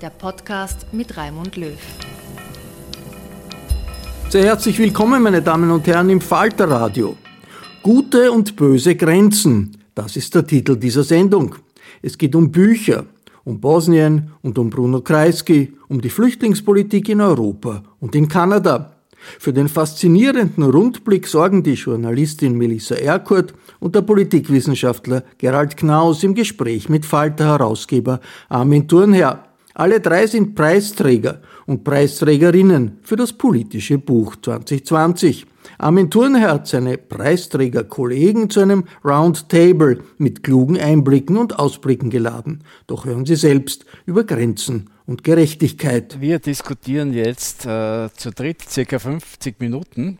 der Podcast mit Raimund Löw. Sehr herzlich willkommen, meine Damen und Herren, im Falterradio. Gute und böse Grenzen, das ist der Titel dieser Sendung. Es geht um Bücher, um Bosnien und um Bruno Kreisky, um die Flüchtlingspolitik in Europa und in Kanada. Für den faszinierenden Rundblick sorgen die Journalistin Melissa Erkurt und der Politikwissenschaftler Gerald Knaus im Gespräch mit Falter-Herausgeber Armin Thurnherr. Alle drei sind Preisträger und Preisträgerinnen für das politische Buch 2020. Armin Thurnherr hat seine Preisträgerkollegen zu einem Roundtable mit klugen Einblicken und Ausblicken geladen. Doch hören Sie selbst über Grenzen und Gerechtigkeit. Wir diskutieren jetzt äh, zu dritt circa 50 Minuten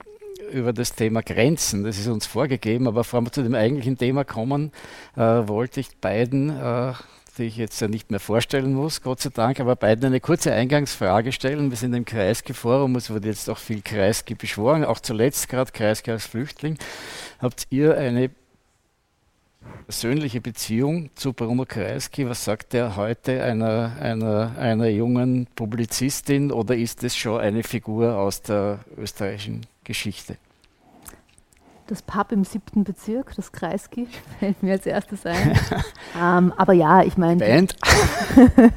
über das Thema Grenzen. Das ist uns vorgegeben, aber bevor wir zu dem eigentlichen Thema kommen, äh, wollte ich beiden äh, die ich jetzt ja nicht mehr vorstellen muss, Gott sei Dank, aber beiden eine kurze Eingangsfrage stellen. Wir sind im Kreisky-Forum, es wurde jetzt auch viel Kreisky beschworen, auch zuletzt gerade Kreisky als Flüchtling. Habt ihr eine persönliche Beziehung zu Bruno Kreisky? Was sagt er heute einer, einer, einer jungen Publizistin oder ist es schon eine Figur aus der österreichischen Geschichte? Das Pub im siebten Bezirk, das Kreisky, fällt mir als erstes ein. ähm, aber ja, ich meine. Band.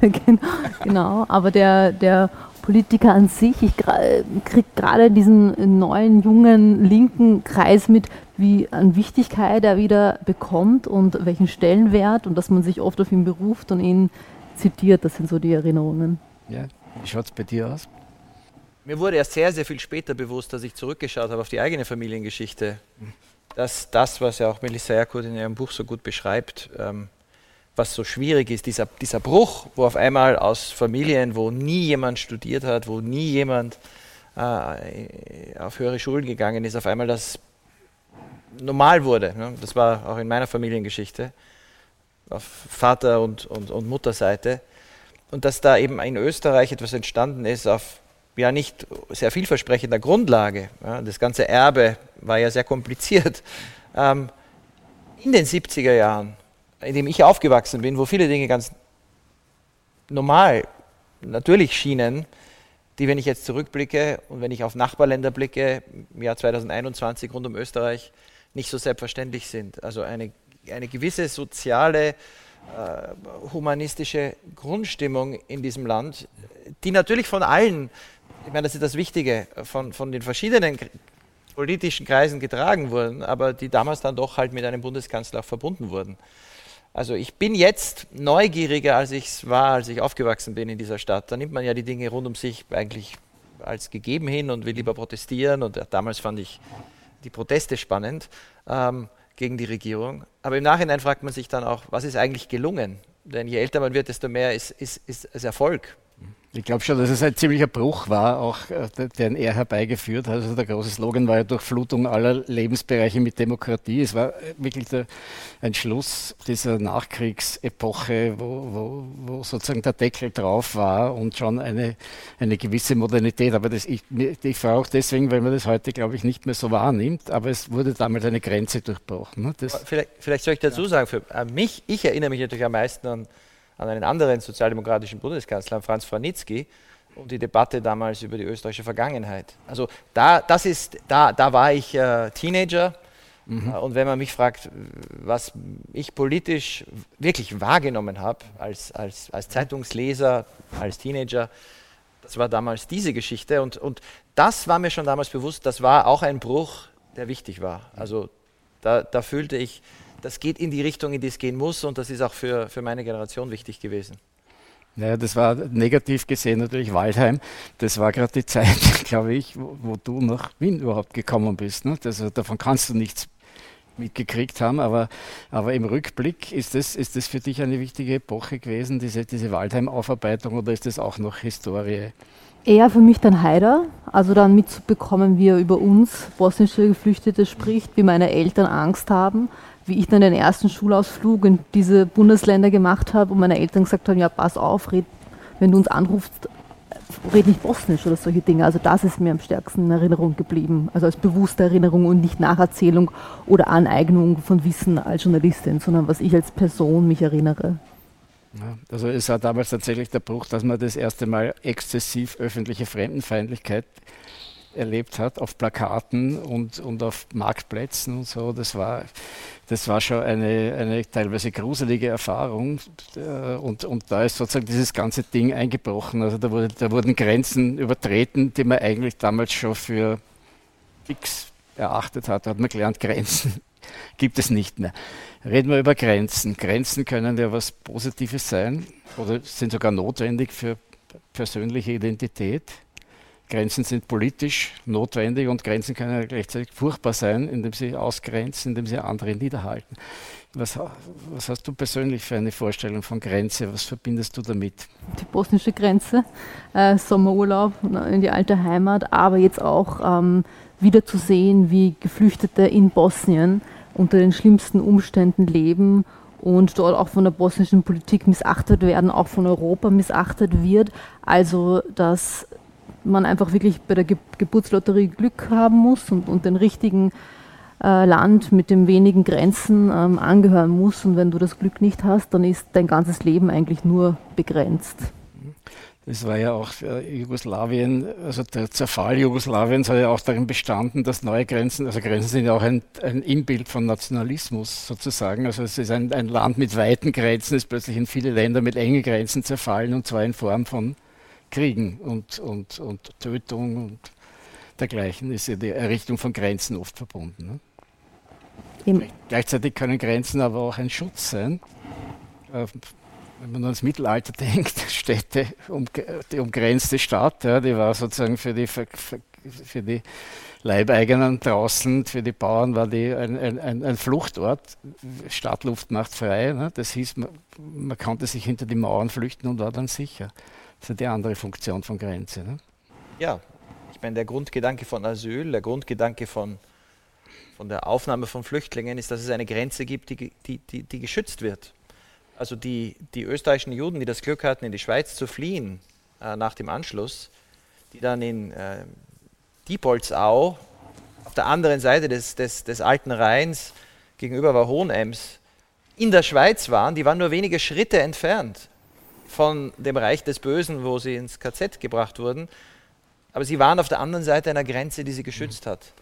genau, genau, aber der, der Politiker an sich, ich kriege gerade diesen neuen, jungen, linken Kreis mit, wie an Wichtigkeit er wieder bekommt und welchen Stellenwert und dass man sich oft auf ihn beruft und ihn zitiert. Das sind so die Erinnerungen. Ja, wie schaut es bei dir aus? Mir wurde erst sehr, sehr viel später bewusst, dass ich zurückgeschaut habe auf die eigene Familiengeschichte, dass das, was ja auch Melissa Erkurt in ihrem Buch so gut beschreibt, ähm, was so schwierig ist, dieser, dieser Bruch, wo auf einmal aus Familien, wo nie jemand studiert hat, wo nie jemand äh, auf höhere Schulen gegangen ist, auf einmal das normal wurde. Ne? Das war auch in meiner Familiengeschichte, auf Vater- und, und, und Mutterseite. Und dass da eben in Österreich etwas entstanden ist auf ja nicht sehr vielversprechender Grundlage. Ja, das ganze Erbe war ja sehr kompliziert. Ähm, in den 70er Jahren, in dem ich aufgewachsen bin, wo viele Dinge ganz normal, natürlich schienen, die, wenn ich jetzt zurückblicke und wenn ich auf Nachbarländer blicke, im Jahr 2021 rund um Österreich, nicht so selbstverständlich sind. Also eine, eine gewisse soziale, äh, humanistische Grundstimmung in diesem Land, die natürlich von allen ich meine, das ist das Wichtige, von, von den verschiedenen politischen Kreisen getragen wurden, aber die damals dann doch halt mit einem Bundeskanzler auch verbunden wurden. Also ich bin jetzt neugieriger, als ich es war, als ich aufgewachsen bin in dieser Stadt. Da nimmt man ja die Dinge rund um sich eigentlich als gegeben hin und will lieber protestieren. Und damals fand ich die Proteste spannend ähm, gegen die Regierung. Aber im Nachhinein fragt man sich dann auch, was ist eigentlich gelungen? Denn je älter man wird, desto mehr ist, ist, ist es Erfolg. Ich glaube schon, dass es ein ziemlicher Bruch war, auch äh, den er herbeigeführt hat. Also der große Slogan war ja Durchflutung aller Lebensbereiche mit Demokratie. Es war äh, wirklich der, ein Schluss dieser Nachkriegsepoche, wo, wo, wo, sozusagen der Deckel drauf war und schon eine, eine gewisse Modernität. Aber das, ich, ich frage auch deswegen, weil man das heute, glaube ich, nicht mehr so wahrnimmt. Aber es wurde damals eine Grenze durchbrochen. Ne? Vielleicht, vielleicht, soll ich dazu sagen, für äh, mich, ich erinnere mich natürlich am meisten an an einen anderen sozialdemokratischen Bundeskanzler, Franz Franitzky, und die Debatte damals über die österreichische Vergangenheit. Also da, das ist, da, da war ich äh, Teenager. Mhm. Äh, und wenn man mich fragt, was ich politisch wirklich wahrgenommen habe als, als, als Zeitungsleser, als Teenager, das war damals diese Geschichte. Und, und das war mir schon damals bewusst, das war auch ein Bruch, der wichtig war. Also da, da fühlte ich, das geht in die Richtung, in die es gehen muss und das ist auch für, für meine Generation wichtig gewesen. Naja, das war negativ gesehen natürlich Waldheim. Das war gerade die Zeit, glaube ich, wo, wo, du nach Wien überhaupt gekommen bist. Ne? Das, davon kannst du nichts mitgekriegt haben, aber, aber im Rückblick ist das, ist das für dich eine wichtige Epoche gewesen, diese, diese Waldheim-Aufarbeitung, oder ist das auch noch Historie? Eher für mich dann Haider, also dann mitzubekommen, wie er über uns, bosnische Geflüchtete, spricht, wie meine Eltern Angst haben, wie ich dann den ersten Schulausflug in diese Bundesländer gemacht habe und meine Eltern gesagt haben, ja, pass auf, red, wenn du uns anrufst, red nicht Bosnisch oder solche Dinge. Also das ist mir am stärksten in Erinnerung geblieben. Also als bewusste Erinnerung und nicht Nacherzählung oder Aneignung von Wissen als Journalistin, sondern was ich als Person mich erinnere. Ja, also es war damals tatsächlich der Bruch, dass man das erste Mal exzessiv öffentliche Fremdenfeindlichkeit erlebt hat auf Plakaten und, und auf Marktplätzen und so. Das war, das war schon eine, eine teilweise gruselige Erfahrung. Äh, und, und da ist sozusagen dieses ganze Ding eingebrochen. Also da, wurde, da wurden Grenzen übertreten, die man eigentlich damals schon für fix erachtet hat. Da hat man gelernt, Grenzen gibt es nicht mehr. Reden wir über Grenzen. Grenzen können ja was Positives sein oder sind sogar notwendig für persönliche Identität. Grenzen sind politisch notwendig und Grenzen können gleichzeitig furchtbar sein, indem sie ausgrenzen, indem sie andere niederhalten. Was, was, hast du persönlich für eine Vorstellung von Grenze? Was verbindest du damit? Die bosnische Grenze, äh, Sommerurlaub in die alte Heimat, aber jetzt auch ähm, wieder zu sehen, wie Geflüchtete in Bosnien unter den schlimmsten Umständen leben und dort auch von der bosnischen Politik missachtet werden, auch von Europa missachtet wird. Also, dass man einfach wirklich bei der Ge Geburtslotterie Glück haben muss und, und den richtigen äh, Land mit den wenigen Grenzen ähm, angehören muss. Und wenn du das Glück nicht hast, dann ist dein ganzes Leben eigentlich nur begrenzt. Das war ja auch äh, Jugoslawien, also der Zerfall Jugoslawiens hat ja auch darin bestanden, dass neue Grenzen, also Grenzen sind ja auch ein, ein Inbild von Nationalismus sozusagen. Also es ist ein, ein Land mit weiten Grenzen, ist plötzlich in viele Länder mit engen Grenzen zerfallen und zwar in Form von Kriegen und, und, und Tötung und dergleichen ist ja die Errichtung von Grenzen oft verbunden. Ne? Gleichzeitig können Grenzen aber auch ein Schutz sein. Äh, wenn man ans Mittelalter denkt, Städte, um, die umgrenzte Stadt, ja, die war sozusagen für die, für, für die Leibeigenen draußen, für die Bauern war die ein, ein, ein Fluchtort. Stadtluft macht frei. Ne? Das hieß, man, man konnte sich hinter die Mauern flüchten und war dann sicher. Das ist die andere Funktion von Grenze. Ne? Ja, ich meine, der Grundgedanke von Asyl, der Grundgedanke von, von der Aufnahme von Flüchtlingen ist, dass es eine Grenze gibt, die, die, die, die geschützt wird. Also die, die österreichischen Juden, die das Glück hatten, in die Schweiz zu fliehen äh, nach dem Anschluss, die dann in äh, Diepoldsau auf der anderen Seite des, des, des alten Rheins gegenüber war Hohenems in der Schweiz waren, die waren nur wenige Schritte entfernt von dem Reich des Bösen, wo sie ins KZ gebracht wurden. Aber sie waren auf der anderen Seite einer Grenze, die sie geschützt hat.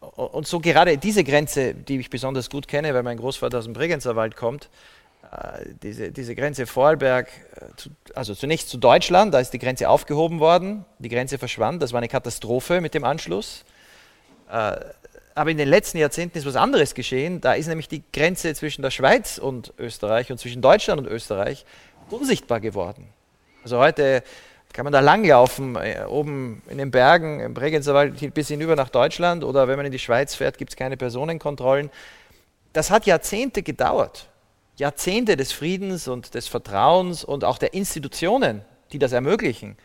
Und so gerade diese Grenze, die ich besonders gut kenne, weil mein Großvater aus dem Bregenzer Wald kommt, äh, diese, diese Grenze Vorarlberg, äh, also zunächst zu Deutschland, da ist die Grenze aufgehoben worden, die Grenze verschwand, das war eine Katastrophe mit dem Anschluss. Äh, aber in den letzten Jahrzehnten ist was anderes geschehen, da ist nämlich die Grenze zwischen der Schweiz und Österreich und zwischen Deutschland und Österreich unsichtbar geworden. Also heute kann man da langlaufen, äh, oben in den Bergen, im Bregenzer Wald bis hinüber nach Deutschland oder wenn man in die Schweiz fährt, gibt es keine Personenkontrollen. Das hat Jahrzehnte gedauert. Jahrzehnte des Friedens und des Vertrauens und auch der Institutionen, die das ermöglichen.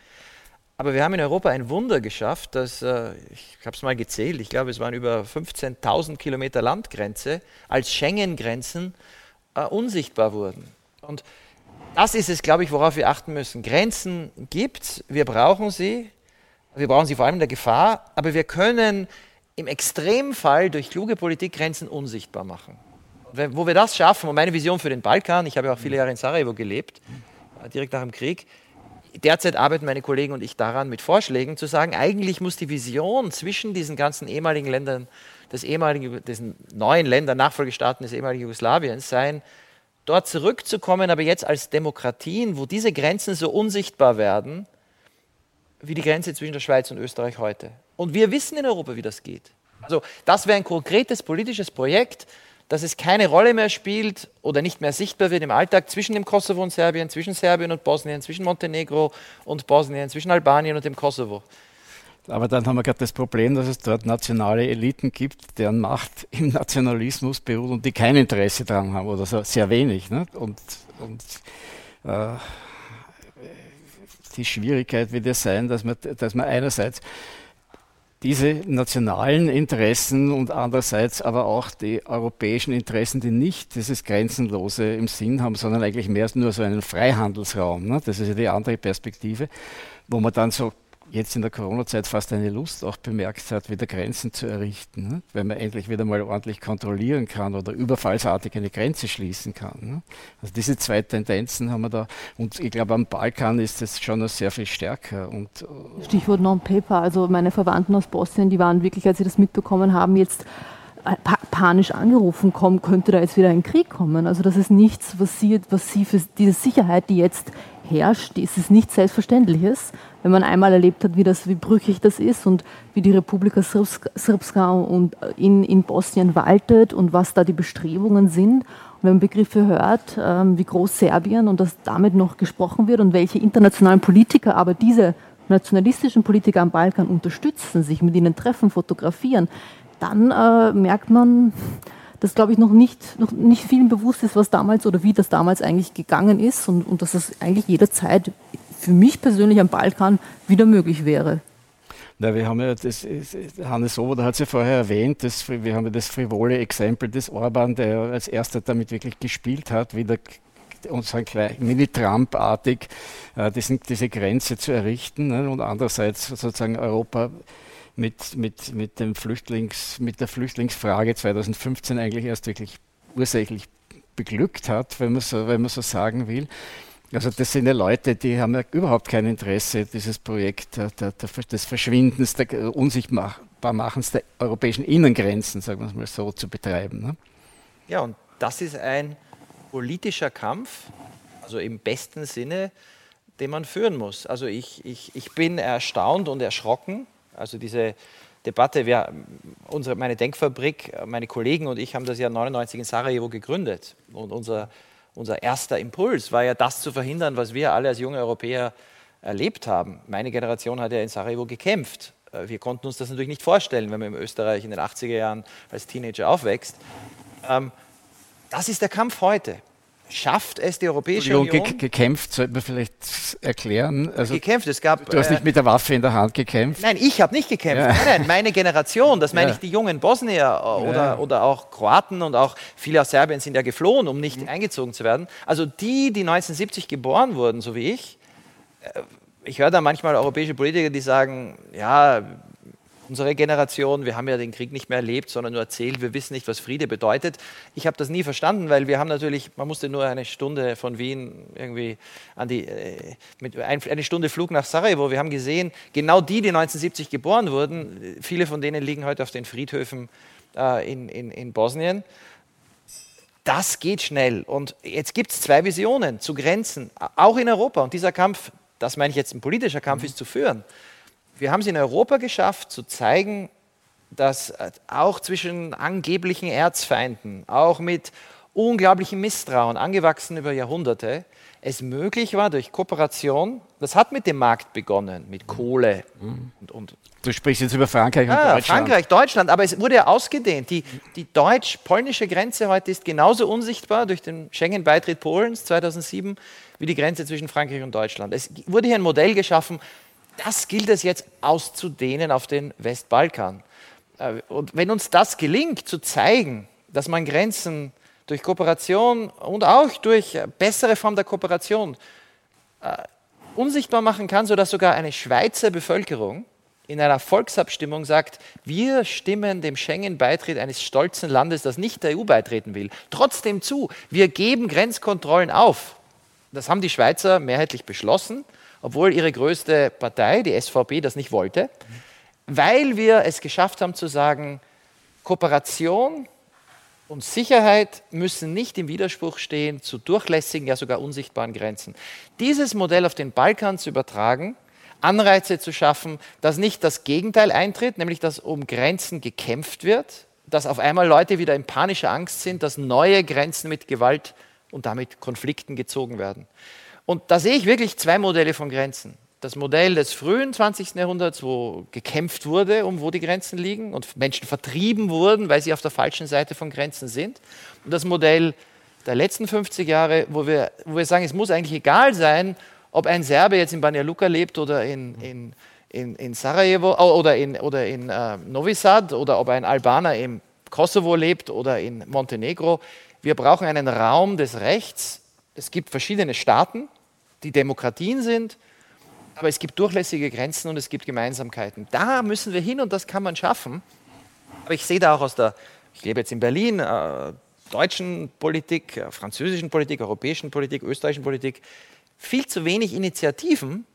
Aber wir haben in Europa ein Wunder geschafft, dass, äh, ich habe es mal gezählt, ich glaube, es waren über 15.000 Kilometer Landgrenze, als Schengen-Grenzen äh, unsichtbar wurden. Und das ist es, glaube ich, worauf wir achten müssen. Grenzen gibt es, wir brauchen sie, wir brauchen sie vor allem in der Gefahr, aber wir können im Extremfall durch kluge Politik Grenzen unsichtbar machen. Wenn, wo wir das schaffen, und meine Vision für den Balkan, ich habe ja auch viele Jahre in Sarajevo gelebt, äh, direkt nach dem Krieg, derzeit arbeiten meine Kollegen und ich daran mit Vorschlägen zu sagen, eigentlich muss die Vision zwischen diesen ganzen ehemaligen Ländern, des ehemaligen, diesen neuen Ländern, Nachfolgestaaten des ehemaligen Jugoslawiens sein, dort zurückzukommen, aber jetzt als Demokratien, wo diese Grenzen so unsichtbar werden, wie die Grenze zwischen der Schweiz und Österreich heute. Und wir wissen in Europa, wie das geht. Also das wäre ein konkretes politisches Projekt, dass es keine Rolle mehr spielt oder nicht mehr sichtbar wird im Alltag zwischen dem Kosovo und Serbien, zwischen Serbien und Bosnien, zwischen Montenegro und Bosnien, zwischen Albanien und dem Kosovo. Aber dann haben wir gerade das Problem, dass es dort nationale Eliten gibt, deren Macht im Nationalismus beruht und die kein Interesse daran haben oder so, sehr wenig. Ne? Und, und äh, die Schwierigkeit wird ja sein, dass man, dass man einerseits diese nationalen Interessen und andererseits aber auch die europäischen Interessen, die nicht dieses Grenzenlose im Sinn haben, sondern eigentlich mehr nur so einen Freihandelsraum. Ne? Das ist ja die andere Perspektive, wo man dann so jetzt in der Corona-Zeit fast eine Lust auch bemerkt hat, wieder Grenzen zu errichten, ne? wenn man endlich wieder mal ordentlich kontrollieren kann oder überfallsartig eine Grenze schließen kann. Ne? Also diese zwei Tendenzen haben wir da und ich glaube am Balkan ist es schon noch sehr viel stärker. Und, äh, Stichwort Non-Paper, also meine Verwandten aus Bosnien, die waren wirklich, als sie das mitbekommen haben, jetzt panisch angerufen kommen, könnte da jetzt wieder ein Krieg kommen. Also das ist nichts, was sie, was sie für diese Sicherheit, die jetzt herrscht, ist es nichts Selbstverständliches, wenn man einmal erlebt hat, wie, das, wie brüchig das ist und wie die Republika Srpska und in, in Bosnien waltet und was da die Bestrebungen sind. Und wenn man Begriffe hört, ähm, wie groß Serbien und dass damit noch gesprochen wird und welche internationalen Politiker aber diese nationalistischen Politiker am Balkan unterstützen, sich mit ihnen treffen, fotografieren, dann äh, merkt man, dass, glaube ich, noch nicht, noch nicht vielen bewusst ist, was damals oder wie das damals eigentlich gegangen ist und, und dass das eigentlich jederzeit für mich persönlich am Balkan wieder möglich wäre. Na, wir haben ja das, Hannes Ober hat es ja vorher erwähnt, das, wir haben ja das frivole Exempel des Orban, der als erster damit wirklich gespielt hat, wieder unseren Mini-Trump-artig äh, diese Grenze zu errichten ne, und andererseits sozusagen Europa mit, mit, mit, dem Flüchtlings, mit der Flüchtlingsfrage 2015 eigentlich erst wirklich ursächlich beglückt hat, wenn man so, wenn man so sagen will. Also das sind ja Leute, die haben ja überhaupt kein Interesse, dieses Projekt der, der, des Verschwindens, der Unsichtbarmachens der europäischen Innengrenzen, sagen wir es mal so, zu betreiben. Ne? Ja, und das ist ein politischer Kampf, also im besten Sinne, den man führen muss. Also ich, ich, ich bin erstaunt und erschrocken, also diese Debatte, wir, unsere, meine Denkfabrik, meine Kollegen und ich haben das Jahr 99 in Sarajevo gegründet. Und unser, unser erster Impuls war ja das zu verhindern, was wir alle als junge Europäer erlebt haben. Meine Generation hat ja in Sarajevo gekämpft. Äh, wir konnten uns das natürlich nicht vorstellen, wenn man in Österreich in den 80er Jahren als Teenager aufwächst. Ähm, das ist der Kampf heute schafft es die Europäische Union. Ge gekämpft, sollte man vielleicht erklären. Also, gekämpft, es gab. Du hast nicht äh, mit der Waffe in der Hand gekämpft. Nein, ich habe nicht gekämpft. Ja. Nein, nein, meine Generation, das meine ja. ich die jungen Bosnier äh, oder, ja. oder auch Kroaten und auch viele aus Serbien sind ja geflohen, um nicht mhm. eingezogen zu werden. Also die, die 1970 geboren wurden, so wie ich, äh, ich höre da manchmal europäische Politiker, die sagen, ja, unsere Generation, wir haben ja den Krieg nicht mehr erlebt, sondern nur erzählt, wir wissen nicht, was Friede bedeutet. Ich habe das nie verstanden, weil wir haben natürlich, man musste nur eine Stunde von Wien irgendwie an die, äh, mit ein, eine Stunde Flug nach Sarajevo. Wir haben gesehen, genau die, die 1970 geboren wurden, viele von denen liegen heute auf den Friedhöfen äh, in, in, in Bosnien. Das geht schnell. Und jetzt gibt es zwei Visionen zu Grenzen, auch in Europa. Und dieser Kampf, das meine ich jetzt ein politischer Kampf, mhm. ist zu führen wir haben es in Europa geschafft, zu zeigen, dass äh, auch zwischen angeblichen Erzfeinden, auch mit unglaublichen Misstrauen, angewachsen über Jahrhunderte, es möglich war durch Kooperation, das hat mit dem Markt begonnen, mit Kohle und, und Du sprichst jetzt über Frankreich und Ah, Deutschland. Frankreich, Deutschland, aber es wurde ja ausgedehnt. Die, die deutsch-polnische Grenze heute ist genauso unsichtbar durch den Schengen-Beitritt Polens 2007 wie die Grenze zwischen Frankreich und Deutschland. Es wurde hier ein Modell geschaffen, das gilt es jetzt auszudehnen auf den Westbalkan. Äh, Und wenn uns das gelingt, zu zeigen, dass man Grenzen durch Kooperation und auch durch bessere Form der Kooperation äh, unsichtbar machen kann, sodass sogar eine Schweizer Bevölkerung in einer Volksabstimmung sagt, wir stimmen dem Schengen-Beitritt eines stolzen Landes, das nicht der EU beitreten will, trotzdem zu. Wir geben Grenzkontrollen auf. Das haben die Schweizer mehrheitlich beschlossen, obwohl ihre größte Partei, die SVP, das nicht wollte, weil wir es geschafft haben zu sagen, Kooperation und Sicherheit müssen nicht im Widerspruch stehen zu durchlässigen, ja sogar unsichtbaren Grenzen. Dieses Modell auf den Balkan zu übertragen, Anreize zu schaffen, dass nicht das Gegenteil eintritt, nämlich dass um Grenzen gekämpft wird, dass auf einmal Leute wieder in panischer Angst sind, dass neue Grenzen mit Gewalt und damit Konflikten gezogen werden. Und da sehe ich wirklich zwei Modelle von Grenzen. Das Modell des frühen 20. Jahrhunderts, wo gekämpft wurde, um wo die Grenzen liegen und Menschen vertrieben wurden, weil sie auf der falschen Seite von Grenzen sind. Und das Modell der letzten 50 Jahre, wo wir, wo wir sagen, es muss eigentlich egal sein, ob ein Serbe jetzt in Banja Luka lebt oder in, in, in, in Sarajevo oder in, oder in äh, Novi Sad oder ob ein Albaner im Kosovo lebt oder in Montenegro. Wir brauchen einen Raum des Rechts. Es gibt verschiedene Staaten, die Demokratien sind, aber es gibt durchlässige Grenzen und es gibt Gemeinsamkeiten. Da müssen wir hin und das kann man schaffen. Aber ich sehe da auch aus der, ich lebe jetzt in Berlin, äh, deutschen Politik, äh, französischen Politik, europäischen Politik, österreichischen Politik, viel zu wenig Initiativen,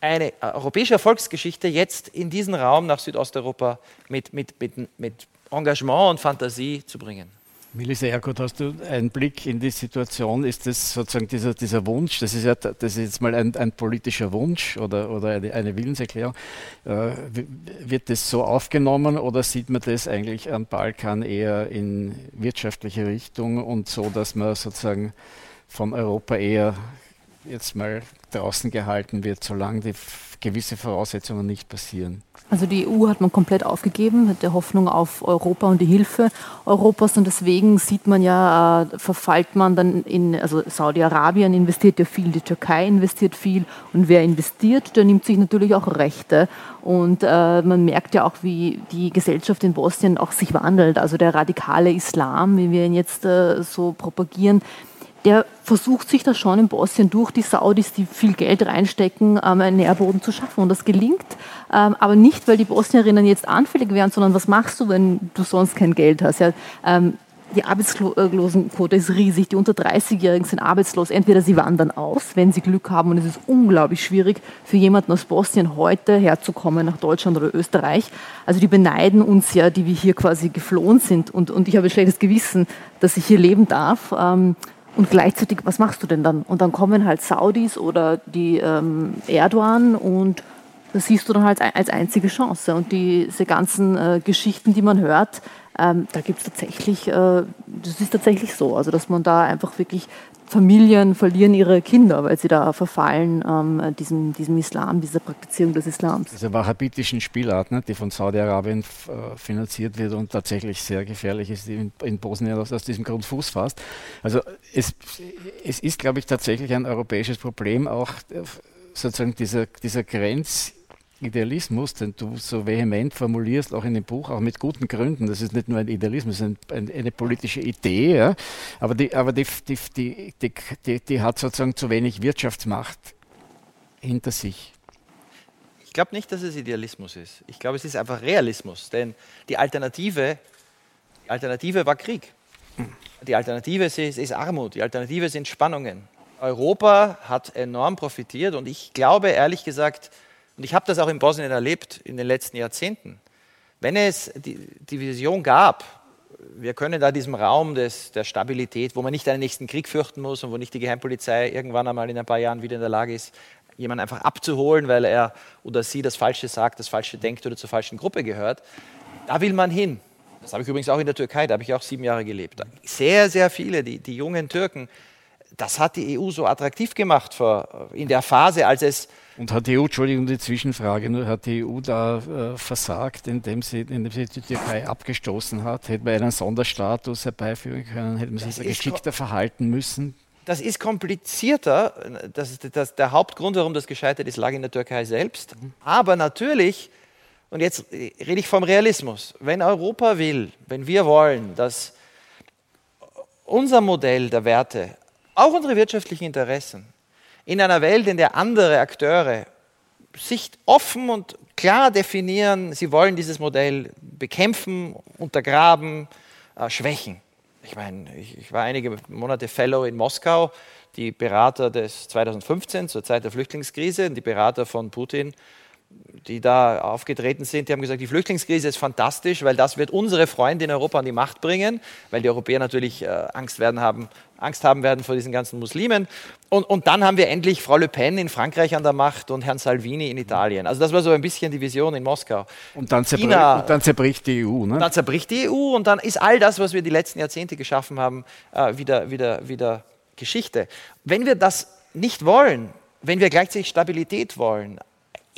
eine äh, europäische Erfolgsgeschichte jetzt in diesen Raum nach Südosteuropa mit, mit, mit, mit Engagement und Fantasie zu bringen. Melissa Erkut, hast du einen Blick in die Situation? Ist das sozusagen dieser, dieser Wunsch, das ist ja das ist jetzt mal ein, ein politischer Wunsch oder, oder eine, eine Willenserklärung, äh, wird das so aufgenommen oder sieht man das eigentlich am Balkan eher in wirtschaftliche Richtung und so, dass man sozusagen von Europa eher jetzt mal draußen gehalten wird, solange die gewisse Voraussetzungen nicht passieren? Also die EU hat man komplett aufgegeben mit der Hoffnung auf Europa und die Hilfe Europas und deswegen sieht man ja, äh, verfallt man dann in, also Saudi-Arabien investiert ja viel, die Türkei investiert viel und wer investiert, der nimmt sich natürlich auch Rechte und äh, man merkt ja auch, wie die Gesellschaft in Bosnien auch sich wandelt. Also der radikale Islam, wie wir ihn jetzt äh, so propagieren, der versucht sich da schon in Bosnien durch die Saudis, die viel Geld reinstecken, ähm, einen Nährboden zu schaffen. Und das gelingt, ähm, aber nicht, weil die Bosnierinnen jetzt anfällig wären, sondern was machst du, wenn du sonst kein Geld hast? Ja, ähm, die Arbeitslosenquote ist riesig, die unter 30-Jährigen sind arbeitslos. Entweder sie wandern aus, wenn sie Glück haben, und es ist unglaublich schwierig für jemanden aus Bosnien heute herzukommen nach Deutschland oder Österreich. Also die beneiden uns ja, die wir hier quasi geflohen sind. Und, und ich habe ein schlechtes Gewissen, dass ich hier leben darf. Und gleichzeitig, was machst du denn dann? Und dann kommen halt Saudis oder die ähm, Erdogan und das siehst du dann halt als einzige Chance. Und diese ganzen äh, Geschichten, die man hört, ähm, da gibt es tatsächlich, äh, das ist tatsächlich so, also dass man da einfach wirklich Familien verlieren ihre Kinder, weil sie da verfallen ähm, diesem, diesem Islam, dieser Praktizierung des Islams. Diese wahhabitischen Spielart, ne, die von Saudi-Arabien äh, finanziert wird und tatsächlich sehr gefährlich ist, die in, in Bosnien aus, aus diesem Grund Fuß fasst. Also es, es ist, glaube ich, tatsächlich ein europäisches Problem, auch äh, sozusagen dieser, dieser Grenzidealismus, den du so vehement formulierst, auch in dem Buch, auch mit guten Gründen. Das ist nicht nur ein Idealismus, es ist ein, ein, eine politische Idee, ja? aber, die, aber die, die, die, die hat sozusagen zu wenig Wirtschaftsmacht hinter sich. Ich glaube nicht, dass es Idealismus ist. Ich glaube, es ist einfach Realismus. Denn die Alternative, die Alternative war Krieg. Die Alternative ist, ist Armut. Die Alternative sind Spannungen. Europa hat enorm profitiert und ich glaube ehrlich gesagt, und ich habe das auch in Bosnien erlebt in den letzten Jahrzehnten, wenn es die, die Vision gab, wir können da diesem Raum des, der Stabilität, wo man nicht einen nächsten Krieg fürchten muss und wo nicht die Geheimpolizei irgendwann einmal in ein paar Jahren wieder in der Lage ist, jemanden einfach abzuholen, weil er oder sie das Falsche sagt, das Falsche denkt oder zur falschen Gruppe gehört, da will man hin. das habe ich übrigens auch in der Türkei, da habe ich auch sieben Jahre gelebt. Sehr, sehr viele, die, die jungen Türken, das hat die EU so attraktiv gemacht in der Phase, als es und hat die EU, Entschuldigung, die Zwischenfrage, nur hat die EU da äh, versagt, indem sie, indem sie die Türkei abgestoßen hat? Hätte man einen Sonderstatus herbeiführen können? Hätte man sich da geschickter verhalten müssen? Das ist komplizierter. Das das, der Hauptgrund, warum das gescheitert ist, lag in der Türkei selbst. Mhm. Aber natürlich, und jetzt rede ich vom Realismus, wenn Europa will, wenn wir wollen, dass unser Modell der Werte, auch unsere wirtschaftlichen Interessen, in einer Welt, in der andere Akteure sich offen und klar definieren, sie wollen dieses Modell bekämpfen, untergraben, äh, schwächen. Ich meine, ich, ich, war einige Monate Fellow in Moskau. Die Berater des 2015 zur Zeit der Flüchtlingskrise, die Berater von Putin, die da aufgetreten sind, die haben gesagt, die Flüchtlingskrise ist fantastisch, weil das wird unsere Freunde in Europa an die Macht bringen, weil die Europäer natürlich äh, Angst, werden haben, Angst haben werden vor diesen ganzen Muslimen. Und, und dann haben wir endlich Frau Le Pen in Frankreich an der Macht und Herrn Salvini in Italien. Also das war so ein bisschen die Vision in Moskau. Und dann, zerbrich, China, und dann zerbricht die EU. Ne? Dann zerbricht die EU und dann ist all das, was wir die letzten Jahrzehnte geschaffen haben, äh, wieder, wieder, wieder Geschichte. Wenn wir das nicht wollen, wenn wir gleichzeitig Stabilität wollen,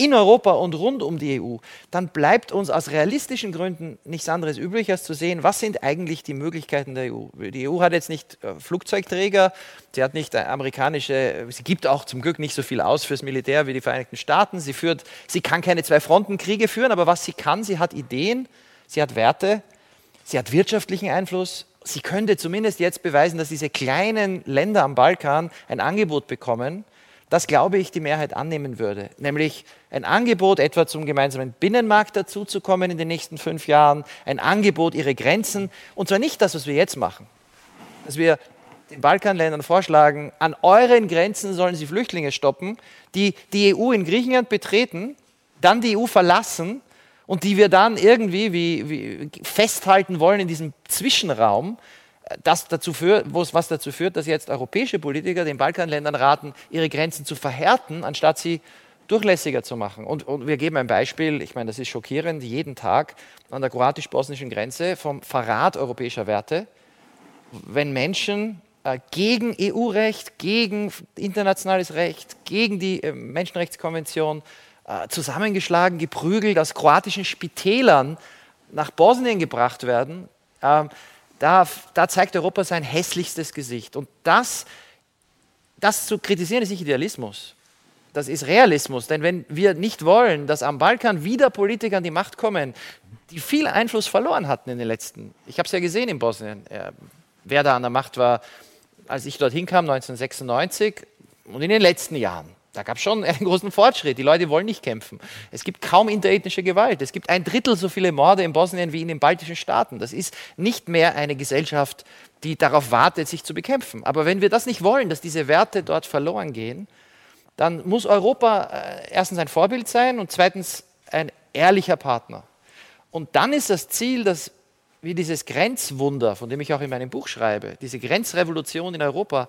in Europa und rund um die EU, dann bleibt uns aus realistischen Gründen nichts anderes übrig, als zu sehen, was sind eigentlich die Möglichkeiten der EU. Die EU hat jetzt nicht äh, Flugzeugträger, sie hat nicht äh, amerikanische, sie gibt auch zum Glück nicht so viel aus fürs Militär wie die Vereinigten Staaten, sie, führt, sie kann keine Zwei-Fronten-Kriege führen, aber was sie kann, sie hat Ideen, sie hat Werte, sie hat wirtschaftlichen Einfluss, sie könnte zumindest jetzt beweisen, dass diese kleinen Länder am Balkan ein Angebot bekommen, das glaube ich, die Mehrheit annehmen würde. Nämlich ein Angebot, etwa zum gemeinsamen Binnenmarkt dazuzukommen in den nächsten fünf Jahren, ein Angebot, ihre Grenzen, und zwar nicht das, was wir jetzt machen, dass wir den Balkanländern vorschlagen, an euren Grenzen sollen sie Flüchtlinge stoppen, die die EU in Griechenland betreten, dann die EU verlassen und die wir dann irgendwie wie, wie festhalten wollen in diesem Zwischenraum, das dazu führt, was dazu führt, dass jetzt europäische Politiker den Balkanländern raten, ihre Grenzen zu verhärten, anstatt sie durchlässiger zu machen. Und, und wir geben ein Beispiel, ich meine, das ist schockierend, jeden Tag an der kroatisch-bosnischen Grenze vom Verrat europäischer Werte, wenn Menschen äh, gegen EU-Recht, gegen internationales Recht, gegen die äh, Menschenrechtskonvention äh, zusammengeschlagen, geprügelt, aus kroatischen Spitälern nach Bosnien gebracht werden. Da, da zeigt Europa sein hässlichstes Gesicht. Und das, das zu kritisieren, ist nicht Idealismus. Das ist Realismus. Denn wenn wir nicht wollen, dass am Balkan wieder Politiker an die Macht kommen, die viel Einfluss verloren hatten in den letzten, ich habe es ja gesehen in Bosnien, wer da an der Macht war, als ich dorthin kam, 1996 und in den letzten Jahren da gab es schon einen großen Fortschritt. Die Leute wollen nicht kämpfen. Es gibt kaum interethnische Gewalt. Es gibt ein Drittel so viele Morde in Bosnien wie in den baltischen Staaten. Das ist nicht mehr eine Gesellschaft, die darauf wartet, sich zu bekämpfen. Aber wenn wir das nicht wollen, dass diese Werte dort verloren gehen, dann muss Europa äh, erstens ein Vorbild sein und zweitens ein ehrlicher Partner. Und dann ist das Ziel, dass wir dieses Grenzwunder, von dem ich auch in meinem Buch schreibe, diese Grenzrevolution in Europa,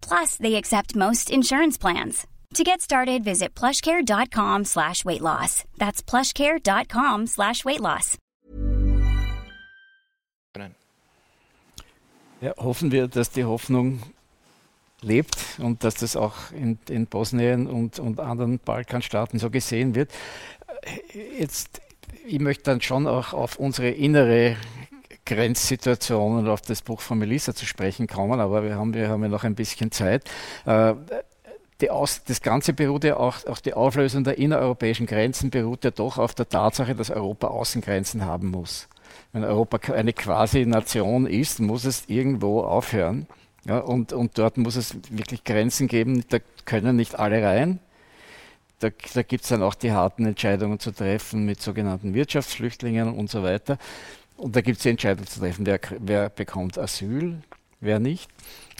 Plus, they accept most insurance plans. To get started, visit plushcare.com slash weight loss. That's plushcare.com slash weight loss. Ja, hoffen wir, dass die Hoffnung lebt und dass das auch in, in Bosnien und, und anderen Balkanstaaten so gesehen wird. Jetzt, ich möchte dann schon auch auf unsere innere Grenzsituation und auf das Buch von Melissa zu sprechen kommen, aber wir haben, wir haben ja noch ein bisschen Zeit. Äh, Aus, das Ganze beruht ja auch, auch die Auflösung der innereuropäischen Grenzen beruht ja doch auf der Tatsache, dass Europa Außengrenzen haben muss. Wenn Europa eine quasi Nation ist, muss es irgendwo aufhören. Ja, und, und dort muss es wirklich Grenzen geben, da können nicht alle rein. Da, da gibt es dann auch die harten Entscheidungen zu treffen mit sogenannten Wirtschaftsflüchtlingen und so weiter. Und da gibt es die Entscheidung zu treffen, wer, wer bekommt Asyl, wer nicht.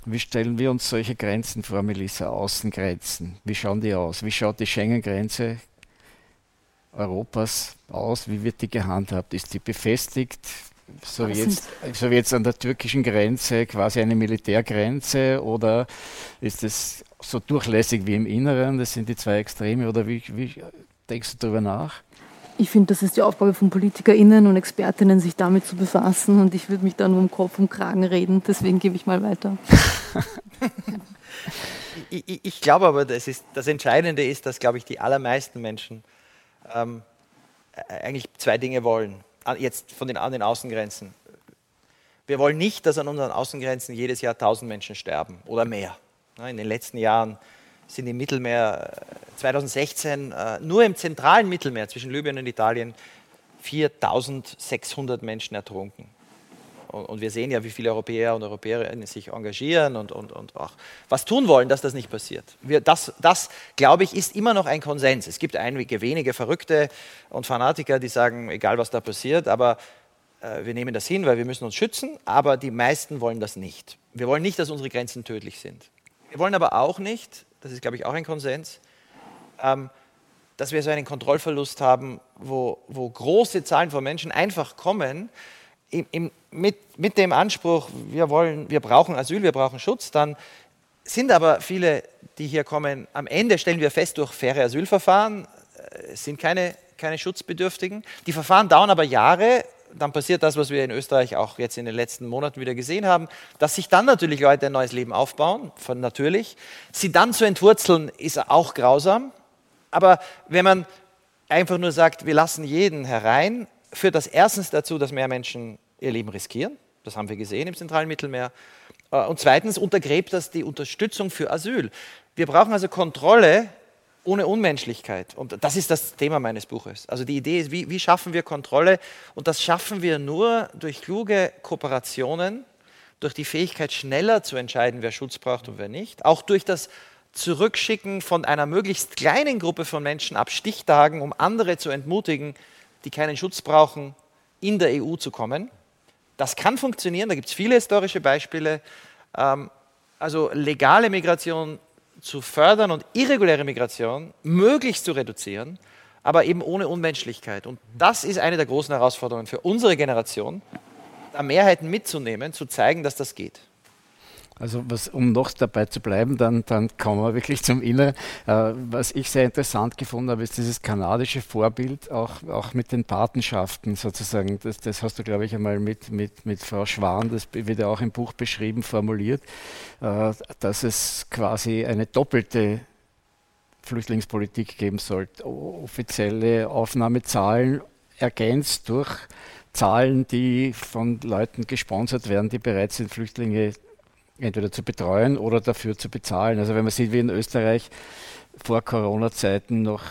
Wie stellen wir uns solche Grenzen vor, Melissa? Außengrenzen. Wie schauen die aus? Wie schaut die Schengen-Grenze Europas aus? Wie wird die gehandhabt? Ist die befestigt? So wie, jetzt, so wie jetzt an der türkischen Grenze quasi eine Militärgrenze oder ist es so durchlässig wie im Inneren? Das sind die zwei Extreme oder wie, wie denkst du darüber nach? Ich finde, das ist die Aufgabe von PolitikerInnen und Expertinnen, sich damit zu befassen. Und ich würde mich da nur um Kopf und Kragen reden. Deswegen gebe ich mal weiter. ich, ich, glaube aber, das, ist, das Entscheidende ist, dass, glaube ich, die allermeisten Menschen ähm, eigentlich zwei Dinge wollen. Jetzt von den, an den Außengrenzen. Wir wollen nicht, dass an unseren Außengrenzen jedes Jahr tausend Menschen sterben oder mehr. In den letzten Jahren sind im Mittelmeer 2016 äh, nur im zentralen Mittelmeer zwischen Libyen und Italien 4600 Menschen ertrunken. Und, und, wir sehen ja, wie viele Europäer und Europäerinnen sich engagieren und, und, und auch was tun wollen, dass das nicht passiert. Wir, das, das, glaube ich, ist immer noch ein Konsens. Es gibt einige wenige Verrückte und Fanatiker, die sagen, egal was da passiert, aber äh, wir nehmen das hin, weil wir müssen uns schützen, aber die meisten wollen das nicht. Wir wollen nicht, dass unsere Grenzen tödlich sind. Wir wollen aber auch nicht, das ist, glaube ich, auch ein Konsens, ähm, dass wir so einen Kontrollverlust haben, wo, wo große Zahlen von Menschen einfach kommen, im, im, mit, mit dem Anspruch, wir, wollen, wir brauchen Asyl, wir brauchen Schutz, dann sind aber viele, die hier kommen, am Ende stellen wir fest, durch faire Asylverfahren äh, sind keine, keine Schutzbedürftigen. Die Verfahren dauern aber Jahre, dann passiert das, was wir in Österreich auch jetzt in den letzten Monaten wieder gesehen haben, dass sich dann natürlich Leute ein neues Leben aufbauen, von natürlich. Sie dann zu entwurzeln, ist auch grausam. Aber wenn man einfach nur sagt, wir lassen jeden herein, führt das erstens dazu, dass mehr Menschen ihr Leben riskieren. Das haben wir gesehen im zentralen Mittelmeer. Äh, und zweitens untergräbt das die Unterstützung für Asyl. Wir brauchen also Kontrolle ohne Unmenschlichkeit. Und das ist das Thema meines Buches. Also die Idee ist, wie, wie schaffen wir Kontrolle? Und das schaffen wir nur durch kluge Kooperationen, durch die Fähigkeit, schneller zu entscheiden, wer Schutz braucht und wer nicht. Auch durch das Zurückschicken von einer möglichst kleinen Gruppe von Menschen ab Stichtagen, um andere zu entmutigen, die keinen Schutz brauchen, in der EU zu kommen. Das kann funktionieren, da gibt es viele historische Beispiele. Ähm, also legale Migration zu fördern und irreguläre Migration möglichst zu reduzieren, aber eben ohne Unmenschlichkeit. Und das ist eine der großen Herausforderungen für unsere Generation, da Mehrheiten mitzunehmen, zu zeigen, dass das geht. Also was, um noch dabei zu bleiben, dann, dann kommen wir wirklich zum Inneren. Äh, was ich sehr interessant gefunden habe, ist dieses kanadische Vorbild, auch, auch mit den Patenschaften sozusagen. Das, das hast du, glaube ich, einmal mit, mit, mit Frau Schwan, das wird ja auch im Buch beschrieben, formuliert, äh, dass es quasi eine doppelte Flüchtlingspolitik geben sollte. Offizielle Aufnahmezahlen ergänzt durch Zahlen, die von Leuten gesponsert werden, die bereits in Flüchtlinge entweder zu betreuen oder dafür zu bezahlen. Also wenn man sieht, wie in Österreich vor Corona-Zeiten noch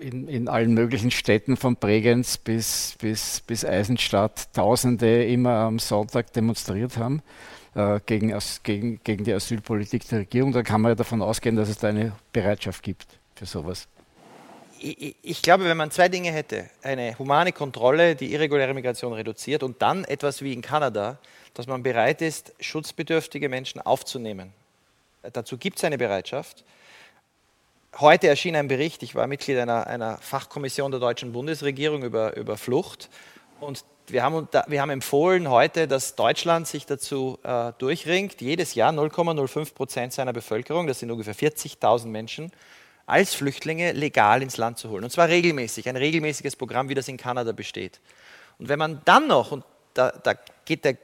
in, in, allen möglichen Städten von Bregenz bis, bis, bis Eisenstadt Tausende immer am Sonntag demonstriert haben äh, gegen, gegen, gegen die Asylpolitik der Regierung, dann kann man ja davon ausgehen, dass es da eine Bereitschaft gibt für sowas. Ich glaube, wenn man zwei Dinge hätte, eine humane Kontrolle, die irreguläre Migration reduziert und dann etwas wie in Kanada, dass man bereit ist, schutzbedürftige Menschen aufzunehmen. Dazu gibt es eine Bereitschaft. Heute erschien ein Bericht, ich war Mitglied einer, einer Fachkommission der deutschen Bundesregierung über, über Flucht und wir haben, wir haben, empfohlen heute, dass Deutschland sich dazu äh, durchringt, jedes Jahr 0,05 Prozent seiner Bevölkerung, das sind ungefähr 40.000 Menschen, als Flüchtlinge legal ins Land zu holen. Und zwar regelmäßig, ein regelmäßiges Programm, wie das in Kanada besteht. Und wenn man dann noch, und da, da geht der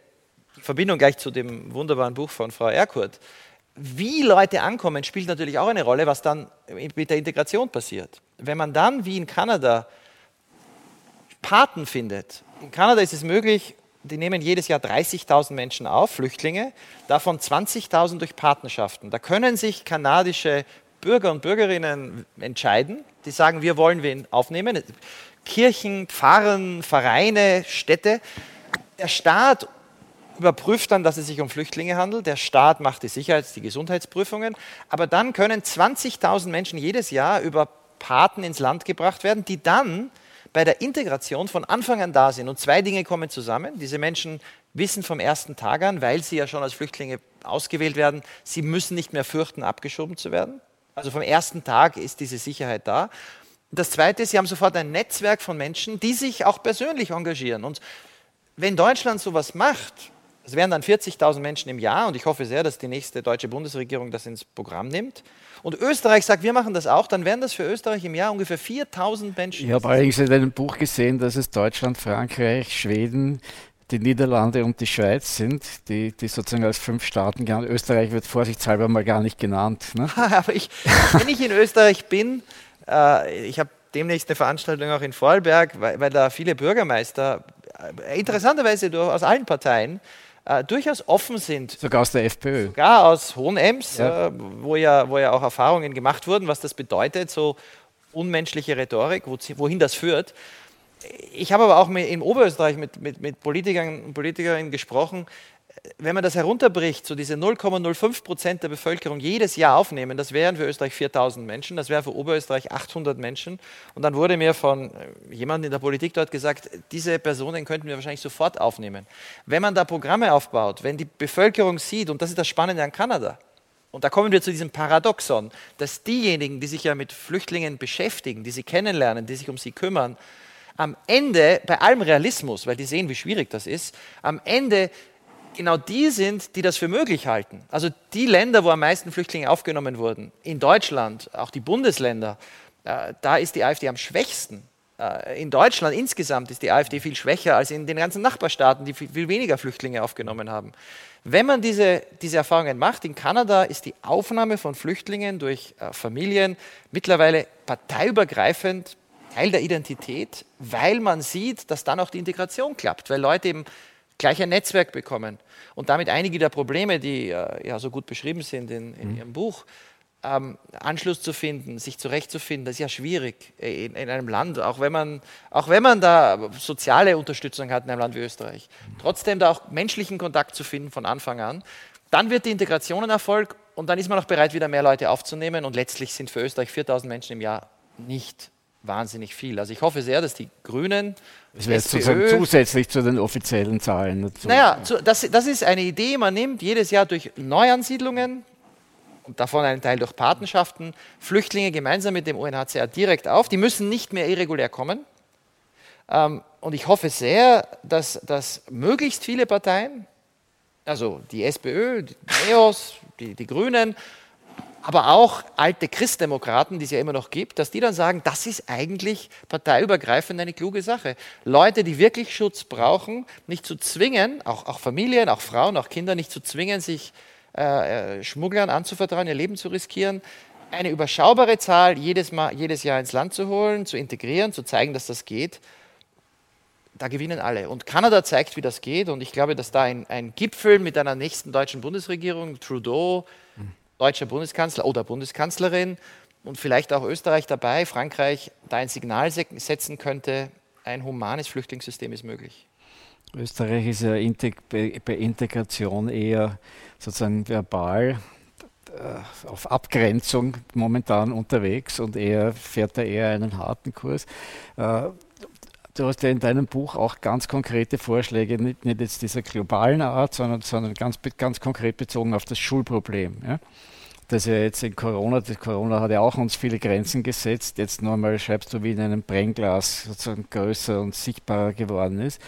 Verbindung gleich zu dem wunderbaren Buch von Frau Erkurt. Wie Leute ankommen, spielt natürlich auch eine Rolle, was dann mit der Integration passiert. Wenn man dann, wie in Kanada, Paten findet, in Kanada ist es möglich, die nehmen jedes Jahr 30.000 Menschen auf, Flüchtlinge, davon 20.000 durch Partnerschaften. Da können sich kanadische Bürger und Bürgerinnen entscheiden, die sagen, wir wollen wen aufnehmen. Kirchen, Pfarren, Vereine, Städte. Der Staat überprüft dann, dass es sich um Flüchtlinge handelt. Der Staat macht die Sicherheits-, die Gesundheitsprüfungen. Aber dann können 20.000 Menschen jedes Jahr über Paten ins Land gebracht werden, die dann bei der Integration von Anfang an da sind. Und zwei Dinge kommen zusammen. Diese Menschen wissen vom ersten Tag an, weil sie ja schon als Flüchtlinge ausgewählt werden, sie müssen nicht mehr fürchten, abgeschoben zu werden. Also vom ersten Tag ist diese Sicherheit da. Das Zweite ist, sie haben sofort ein Netzwerk von Menschen, die sich auch persönlich engagieren. Und wenn Deutschland sowas macht, es wären dann 40.000 Menschen im Jahr und ich hoffe sehr, dass die nächste deutsche Bundesregierung das ins Programm nimmt. Und Österreich sagt, wir machen das auch, dann wären das für Österreich im Jahr ungefähr 4.000 Menschen. Ich habe allerdings in einem Buch gesehen, dass es Deutschland, Frankreich, Schweden, die Niederlande und die Schweiz sind, die, die sozusagen als fünf Staaten genannt. Österreich wird vorsichtshalber mal gar nicht genannt. Ne? Aber ich, wenn ich in Österreich bin, äh, ich habe demnächst eine Veranstaltung auch in Vorarlberg, weil, weil da viele Bürgermeister, äh, interessanterweise aus allen Parteien, äh, durchaus offen sind. Sogar aus der FPÖ. Sogar aus Hohenems, ja. Äh, wo, ja, wo ja auch Erfahrungen gemacht wurden, was das bedeutet, so unmenschliche Rhetorik, wo, wohin das führt. Ich habe aber auch in Oberösterreich mit, mit, mit Politikern und Politikerinnen gesprochen, wenn man das herunterbricht, so diese 0,05 Prozent der Bevölkerung jedes Jahr aufnehmen, das wären für Österreich 4000 Menschen, das wäre für Oberösterreich 800 Menschen. Und dann wurde mir von äh, jemandem in der Politik dort gesagt, diese Personen könnten wir wahrscheinlich sofort aufnehmen. Wenn man da Programme aufbaut, wenn die Bevölkerung sieht, und das ist das Spannende an Kanada, und da kommen wir zu diesem Paradoxon, dass diejenigen, die sich ja mit Flüchtlingen beschäftigen, die sie kennenlernen, die sich um sie kümmern, am Ende, bei allem Realismus, weil die sehen, wie schwierig das ist, am Ende genau die sind, die das für möglich halten. Also die Länder, wo am meisten Flüchtlinge aufgenommen wurden, in Deutschland, auch die Bundesländer, äh, da ist die AfD am schwächsten. Äh, in Deutschland insgesamt ist die AfD viel schwächer als in den ganzen Nachbarstaaten, die viel, weniger Flüchtlinge aufgenommen haben. Wenn man diese, diese Erfahrungen macht, in Kanada ist die Aufnahme von Flüchtlingen durch äh, Familien mittlerweile parteiübergreifend Teil der Identität, weil man sieht, dass dann auch die Integration klappt, weil Leute eben gleich ein Netzwerk bekommen. Und damit einige der Probleme, die äh, ja so gut beschrieben sind in, in mhm. Ihrem Buch, ähm, Anschluss zu finden, sich zurechtzufinden, das ist ja schwierig in, in, einem Land, auch wenn, man, auch wenn man da soziale Unterstützung hat in einem Land wie Österreich. Trotzdem da auch menschlichen Kontakt zu finden von Anfang an. Dann wird die Integration ein Erfolg und dann ist man auch bereit, wieder mehr Leute aufzunehmen und letztlich sind für Österreich 4000 Menschen im Jahr nicht wahnsinnig viel. Also ich hoffe sehr, dass die Grünen. Das wäre sozusagen zusätzlich zu den offiziellen Zahlen. Dazu. Naja, das, das ist eine Idee, man nimmt jedes Jahr durch Neuansiedlungen und davon einen Teil durch Patenschaften Flüchtlinge gemeinsam mit dem UNHCR direkt auf. Die müssen nicht mehr irregulär kommen. Ähm, und ich hoffe sehr, dass, dass möglichst viele Parteien, also die SPÖ, die NEOS, die, die Grünen, aber auch alte Christdemokraten, die es ja immer noch gibt, dass die dann sagen, das ist eigentlich parteiübergreifend eine kluge Sache. Leute, die wirklich Schutz brauchen, nicht zu zwingen, auch, auch Familien, auch Frauen, auch Kinder, nicht zu zwingen, sich äh, äh, Schmugglern anzuvertrauen, ihr Leben zu riskieren, eine überschaubare Zahl jedes, Mal, jedes Jahr ins Land zu holen, zu integrieren, zu zeigen, dass das geht. Da gewinnen alle. Und Kanada zeigt, wie das geht. Und ich glaube, dass da ein, ein Gipfel mit einer nächsten deutschen Bundesregierung, Trudeau, deutscher Bundeskanzler oder Bundeskanzlerin und vielleicht auch Österreich dabei, Frankreich da ein Signal setzen könnte, ein humanes Flüchtlingssystem ist möglich. Österreich ist ja bei Integration eher sozusagen verbal äh, auf Abgrenzung momentan unterwegs und er fährt da eher einen harten Kurs. Du hast ja in deinem Buch auch ganz konkrete Vorschläge, nicht, nicht jetzt dieser globalen Art, sondern, sondern ganz, ganz konkret bezogen auf das Schulproblem. Ja? Das ja jetzt in Corona, das Corona hat ja auch uns viele Grenzen gesetzt, jetzt einmal schreibst du, wie in einem Brennglas sozusagen größer und sichtbarer geworden ist.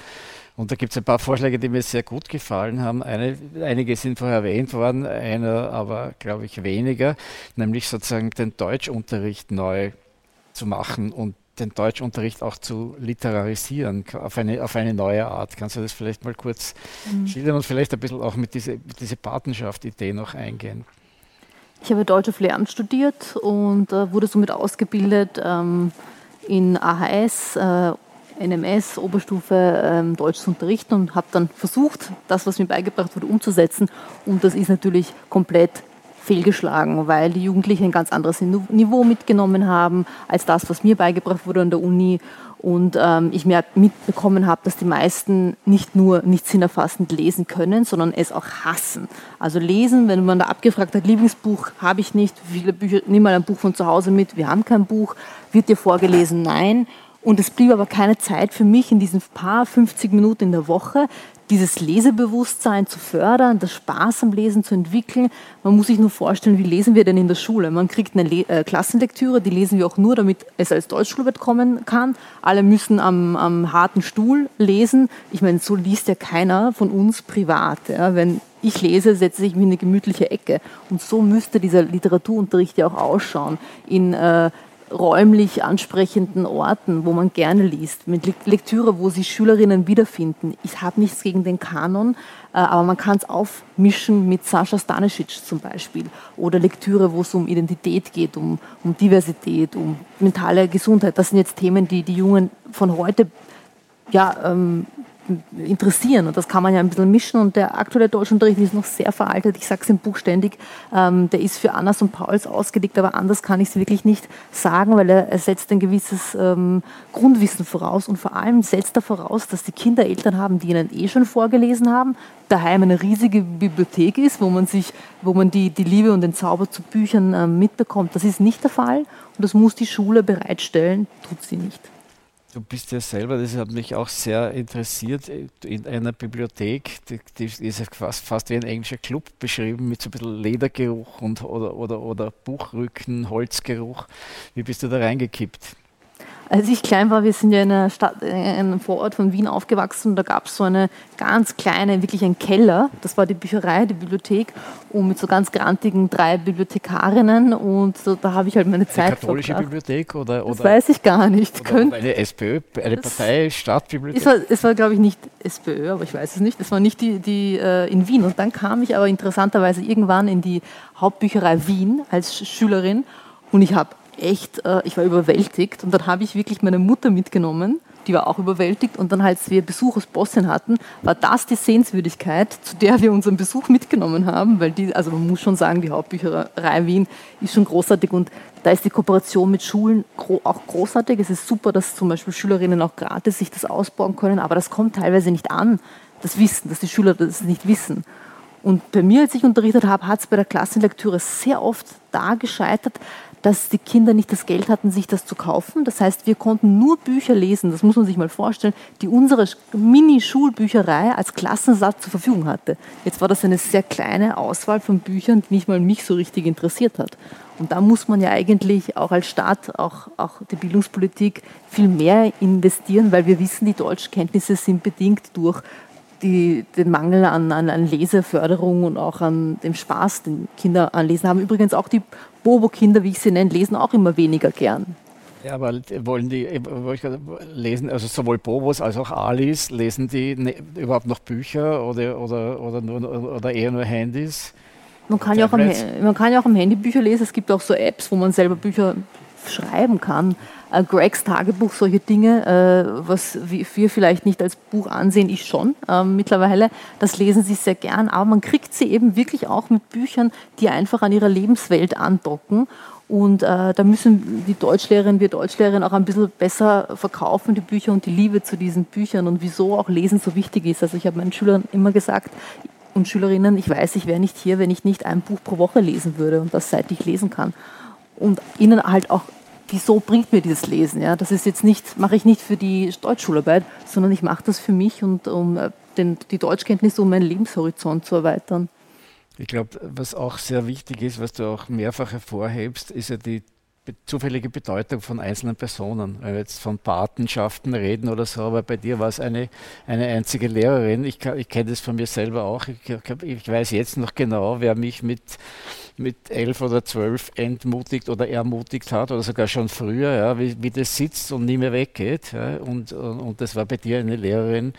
Und da gibt es ein paar Vorschläge, die mir sehr gut gefallen haben. Eine, einige sind vorher erwähnt worden, einer aber, glaube ich, weniger, nämlich sozusagen den Deutschunterricht neu zu machen und den Deutschunterricht auch zu literarisieren auf eine, auf eine neue Art. Kannst du das vielleicht mal kurz mhm. schildern und vielleicht ein bisschen auch mit dieser diese Patenschaft-Idee noch eingehen? Ich habe Deutsch auf Lehramt studiert und äh, wurde somit ausgebildet ähm, in AHS, äh, NMS, Oberstufe ähm, Deutsch zu unterrichten und habe dann versucht, das, was mir beigebracht wurde, umzusetzen. Und das ist natürlich komplett fehlgeschlagen, weil die Jugendlichen ein ganz anderes Niveau mitgenommen haben als das, was mir beigebracht wurde an der Uni. Und ähm, ich mir mitbekommen habe, dass die meisten nicht nur nicht sinnerfassend lesen können, sondern es auch hassen. Also lesen, wenn man da abgefragt hat, Lieblingsbuch habe ich nicht, viele Bücher, nimm mal ein Buch von zu Hause mit, wir haben kein Buch, wird dir vorgelesen, nein. Und es blieb aber keine Zeit für mich in diesen paar 50 Minuten in der Woche, dieses Lesebewusstsein zu fördern, das Spaß am Lesen zu entwickeln. Man muss sich nur vorstellen, wie lesen wir denn in der Schule? Man kriegt eine Le äh, Klassenlektüre, die lesen wir auch nur, damit es als Deutschschulwert kommen kann. Alle müssen am, am harten Stuhl lesen. Ich meine, so liest ja keiner von uns privat. Ja? Wenn ich lese, setze ich mich in eine gemütliche Ecke. Und so müsste dieser Literaturunterricht ja auch ausschauen. In äh, räumlich ansprechenden Orten, wo man gerne liest, mit Lektüre, wo sich Schülerinnen wiederfinden. Ich habe nichts gegen den Kanon, äh, aber man kann es aufmischen mit Sascha Stanisic zum Beispiel oder Lektüre, wo es um Identität geht, um, um Diversität, um mentale Gesundheit. Das sind jetzt Themen, die die Jungen von heute ja, ähm, interessieren. Und das kann man ja ein bisschen mischen. Und der aktuelle Deutschunterricht ist noch sehr veraltet. Ich sage es im Buch ständig. Ähm, der ist für Annas und Pauls ausgelegt, aber anders kann ich es wirklich nicht sagen, weil er, er setzt ein gewisses ähm, Grundwissen voraus. Und vor allem setzt er voraus, dass die Kinder Eltern haben, die ihnen eh schon vorgelesen haben, daheim eine riesige Bibliothek ist, wo man sich, wo man die, die Liebe und den Zauber zu Büchern äh, mitbekommt. Das ist nicht der Fall. Und das muss die Schule bereitstellen, tut sie nicht. Du bist ja selber, das hat mich auch sehr interessiert, in einer Bibliothek, die, die ist fast, fast, wie ein englischer Club beschrieben, mit so ein bisschen Ledergeruch und, oder, oder, oder Buchrücken, Holzgeruch. Wie bist du da reingekippt? Als ich klein war, wir sind ja in, einer Stadt, in einem Vorort von Wien aufgewachsen und da gab es so eine ganz kleine, wirklich ein Keller. Das war die Bücherei, die Bibliothek und mit so ganz grantigen drei Bibliothekarinnen und so, da habe ich halt meine Zeit Eine katholische verbracht. Bibliothek oder, oder? Das weiß ich gar nicht. Oder eine SPÖ, eine Partei, Stadtbibliothek? Es war, es war glaube ich, nicht SPÖ, aber ich weiß es nicht. Es war nicht die, die äh, in Wien. Und dann kam ich aber interessanterweise irgendwann in die Hauptbücherei Wien als Schülerin und ich habe echt, äh, ich war überwältigt. Und dann habe ich wirklich meine Mutter mitgenommen, die war auch überwältigt. Und dann, als wir Besuch aus Bosnien hatten, war das die Sehenswürdigkeit, zu der wir unseren Besuch mitgenommen haben, weil die, also man muss schon sagen, die Hauptbücherei Wien ist schon großartig. Und da ist die Kooperation mit Schulen auch großartig. Es ist super, dass zum Beispiel Schülerinnen auch gratis sich das ausbauen können, aber das kommt teilweise nicht an, das Wissen, dass die Schüler das nicht wissen. Und bei mir, als ich unterrichtet habe, hat es bei der Klassenlektüre sehr oft da gescheitert, dass die Kinder nicht das Geld hatten, sich das zu kaufen. Das heißt, wir konnten nur Bücher lesen, das muss man sich mal vorstellen, die unsere Mini-Schulbücherei als Klassensatz zur Verfügung hatte. Jetzt war das eine sehr kleine Auswahl von Büchern, die nicht mal mich so richtig interessiert hat. Und da muss man ja eigentlich auch als Staat, auch, auch die Bildungspolitik viel mehr investieren, weil wir wissen, die Deutschkenntnisse sind bedingt durch die, den Mangel an, an, an, Leseförderung und auch an dem Spaß, den Kinder an Lesen haben. Übrigens auch die Bobo-Kinder, wie ich sie nenne, lesen auch immer weniger gern. Ja, aber wollen die lesen, also sowohl Bobos als auch Alis, lesen die ne, überhaupt noch Bücher oder, oder, oder, nur, oder eher nur Handys? Man kann, ja auch am, man kann ja auch am Handy Bücher lesen. Es gibt auch so Apps, wo man selber Bücher schreiben kann. Äh, Gregs Tagebuch, solche Dinge, äh, was wir vielleicht nicht als Buch ansehen, ich schon äh, mittlerweile. Das lesen sie sehr gern, aber man kriegt sie eben wirklich auch mit Büchern, die einfach an ihrer Lebenswelt andocken. Und äh, da müssen die Deutschlehrerinnen, wir Deutschlehrerinnen auch ein bisschen besser verkaufen, die Bücher und die Liebe zu diesen Büchern und wieso auch Lesen so wichtig ist. Also ich habe meinen Schülern immer gesagt, und Schülerinnen, ich weiß, ich wäre nicht hier, wenn ich nicht ein Buch pro Woche lesen würde und das seit ich lesen kann. Und ihnen halt auch wieso bringt mir dieses Lesen? Ja? Das ist jetzt nicht, mache ich nicht für die Deutschschularbeit, sondern ich mache das für mich und um äh, den, die Deutschkenntnisse, um meinen Lebenshorizont zu erweitern. Ich glaube, was auch sehr wichtig ist, was du auch mehrfach hervorhebst, ist ja die zufällige Bedeutung von einzelnen Personen. Wenn wir jetzt von Patenschaften reden oder so, aber bei dir war es eine, eine einzige Lehrerin. Ich, ich kenne das von mir selber auch. Ich, ich, weiß jetzt noch genau, wer mich mit, mit elf oder zwölf entmutigt oder ermutigt hat oder sogar schon früher, ja, wie, wie das sitzt und nie mehr weggeht. Ja, und, und das war bei dir eine Lehrerin,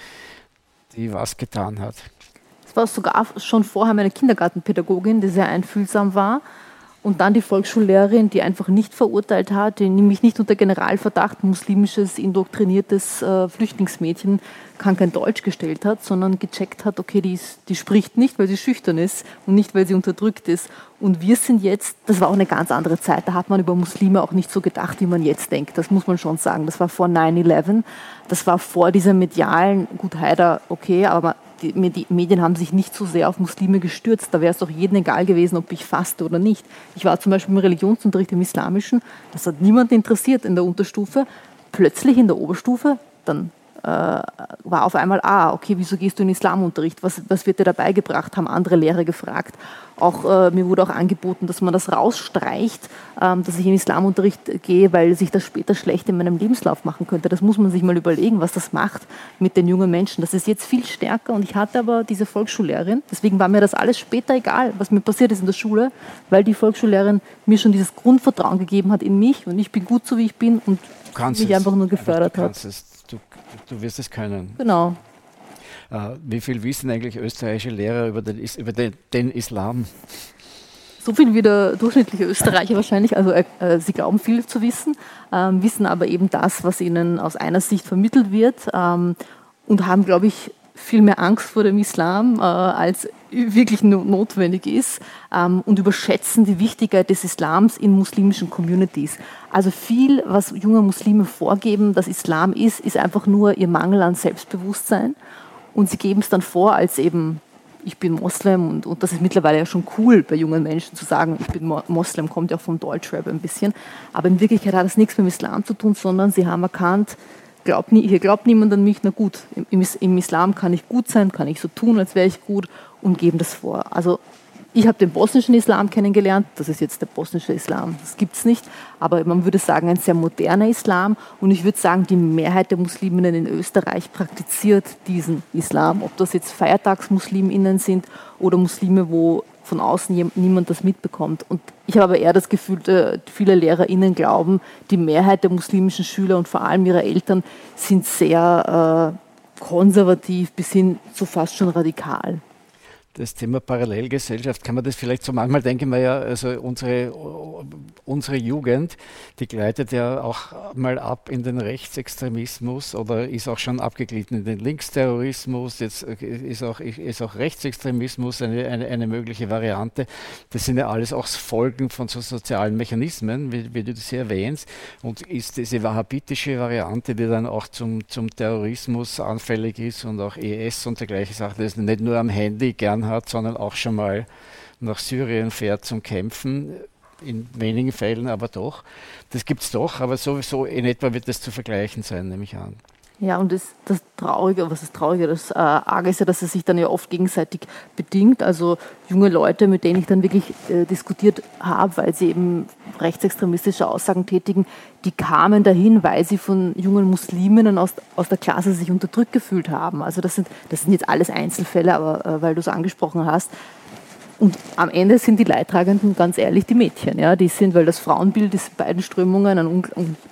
die was getan hat. Es war sogar schon vorher meine Kindergartenpädagogin, die sehr einfühlsam war und dann die Volksschullehrerin, die einfach nicht verurteilt hat, die nämlich nicht unter Generalverdacht muslimisches, indoktriniertes äh, Flüchtlingsmädchen kann kein Deutsch gestellt hat, sondern gecheckt hat, okay, die, ist, die spricht nicht, weil sie schüchtern ist und nicht, weil sie unterdrückt ist. Und wir sind jetzt, das war auch eine ganz andere Zeit, da hat man über Muslime auch nicht so gedacht, wie man jetzt denkt. Das muss man schon sagen. Das war vor 9-11, das war vor dieser medialen, gut, Haider, okay, aber die Medien haben sich nicht so sehr auf Muslime gestürzt. Da wäre es doch jedem egal gewesen, ob ich faste oder nicht. Ich war zum Beispiel im Religionsunterricht im Islamischen. Das hat niemand interessiert in der Unterstufe. plötzlich in der Oberstufe, dann war auf einmal, ah, okay, wieso gehst du in Islamunterricht? Was, was wird dir dabei gebracht? Haben andere Lehrer gefragt. Auch, äh, mir wurde auch angeboten, dass man das rausstreicht, ähm, dass ich in Islamunterricht gehe, weil sich das später schlecht in meinem Lebenslauf machen könnte. Das muss man sich mal überlegen, was das macht mit den jungen Menschen. Das ist jetzt viel stärker und ich hatte aber diese Volksschullehrerin, deswegen war mir das alles später egal, was mir passiert ist in der Schule, weil die Volksschullehrerin mir schon dieses Grundvertrauen gegeben hat in mich und ich bin gut so, wie ich bin und mich einfach nur gefördert hat du wirst es können. Genau. Äh, wie viel wissen eigentlich österreichische Lehrer über den, über den, den Islam? so viel wie der durchschnittliche Österreicher wahrscheinlich. Also äh, äh, sie glauben viel zu wissen, ähm, wissen aber eben das, was ihnen aus einer Sicht vermittelt wird ähm, und haben, glaube ich, viel mehr Angst vor dem Islam, äh, als wirklich no notwendig ist ähm, und überschätzen die Wichtigkeit des Islams in muslimischen Communities. Also viel, was junge Muslime vorgeben, dass Islam ist, ist einfach nur ihr Mangel an Selbstbewusstsein und sie geben es dann vor als eben ich bin Moslem und, und das ist mittlerweile ja schon cool bei jungen Menschen zu sagen, ich bin Moslem, kommt ja auch vom Deutschrap ein bisschen. Aber in Wirklichkeit hat das nichts mit dem Islam zu tun, sondern sie haben erkannt, glaub nie, hier glaubt niemand an mich, na gut, im, im, Islam kann ich gut sein, kann ich so tun, als wäre ich gut und geben das vor. Also ich habe den bosnischen Islam kennengelernt, das ist jetzt der bosnische Islam, das gibt es nicht, aber man würde sagen, ein sehr moderner Islam. Und ich würde sagen, die Mehrheit der Musliminnen in Österreich praktiziert diesen Islam, ob das jetzt Feiertagsmusliminnen sind oder Muslime, wo von außen niemand das mitbekommt. Und ich habe aber eher das Gefühl, äh, viele LehrerInnen glauben, die Mehrheit der muslimischen Schüler und vor allem ihre Eltern sind sehr äh, konservativ bis hin zu fast schon radikal das Thema Parallelgesellschaft, kann man das vielleicht so manchmal denken wir ja, also unsere, unsere Jugend, die gleitet ja auch mal ab in den Rechtsextremismus oder ist auch schon abgeglitten in den Linksterrorismus, jetzt ist auch, ist auch Rechtsextremismus eine, eine, eine mögliche Variante. Das sind ja alles auch Folgen von so sozialen Mechanismen, wie, wie du das hier erwähnst, und ist diese wahhabitische Variante, die dann auch zum, zum Terrorismus anfällig ist und auch ES und dergleichen Sachen, das ist nicht nur am Handy gern hat, sondern auch schon mal nach Syrien fährt zum Kämpfen. In wenigen Fällen aber doch. Das gibt es doch, aber sowieso in etwa wird das zu vergleichen sein, nehme ich an. Ja, und das, das Traurige, was ist Traurige, das äh, Arge ist ja, dass es sich dann ja oft gegenseitig bedingt. Also junge Leute, mit denen ich dann wirklich äh, diskutiert habe, weil sie eben rechtsextremistische Aussagen tätigen, die kamen dahin, weil sie von jungen Musliminnen aus, aus der Klasse sich unterdrückt gefühlt haben. Also das sind, das sind jetzt alles Einzelfälle, aber äh, weil du es angesprochen hast, und am Ende sind die Leidtragenden ganz ehrlich die Mädchen. Ja? Die sind, weil das Frauenbild ist in beiden Strömungen ein un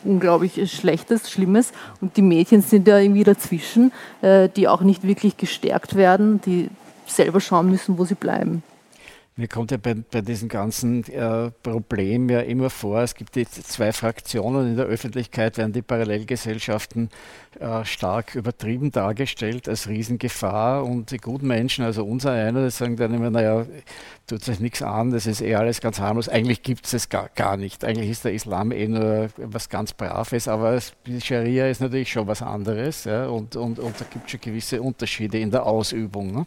unglaublich schlechtes, schlimmes. Und die Mädchen sind ja irgendwie dazwischen, äh, die auch nicht wirklich gestärkt werden, die selber schauen müssen, wo sie bleiben. Mir kommt ja bei, bei diesem ganzen äh, Problem ja immer vor, es gibt die zwei Fraktionen in der Öffentlichkeit, werden die Parallelgesellschaften äh, stark übertrieben dargestellt als Riesengefahr und die guten Menschen, also unser einer, die sagen dann immer, naja, tut sich nichts an, das ist eh alles ganz harmlos. Eigentlich gibt es es gar, gar nicht. Eigentlich ist der Islam eh nur was ganz Braves, aber die Scharia ist natürlich schon was anderes ja, und, und, und da gibt es schon gewisse Unterschiede in der Ausübung. Ne?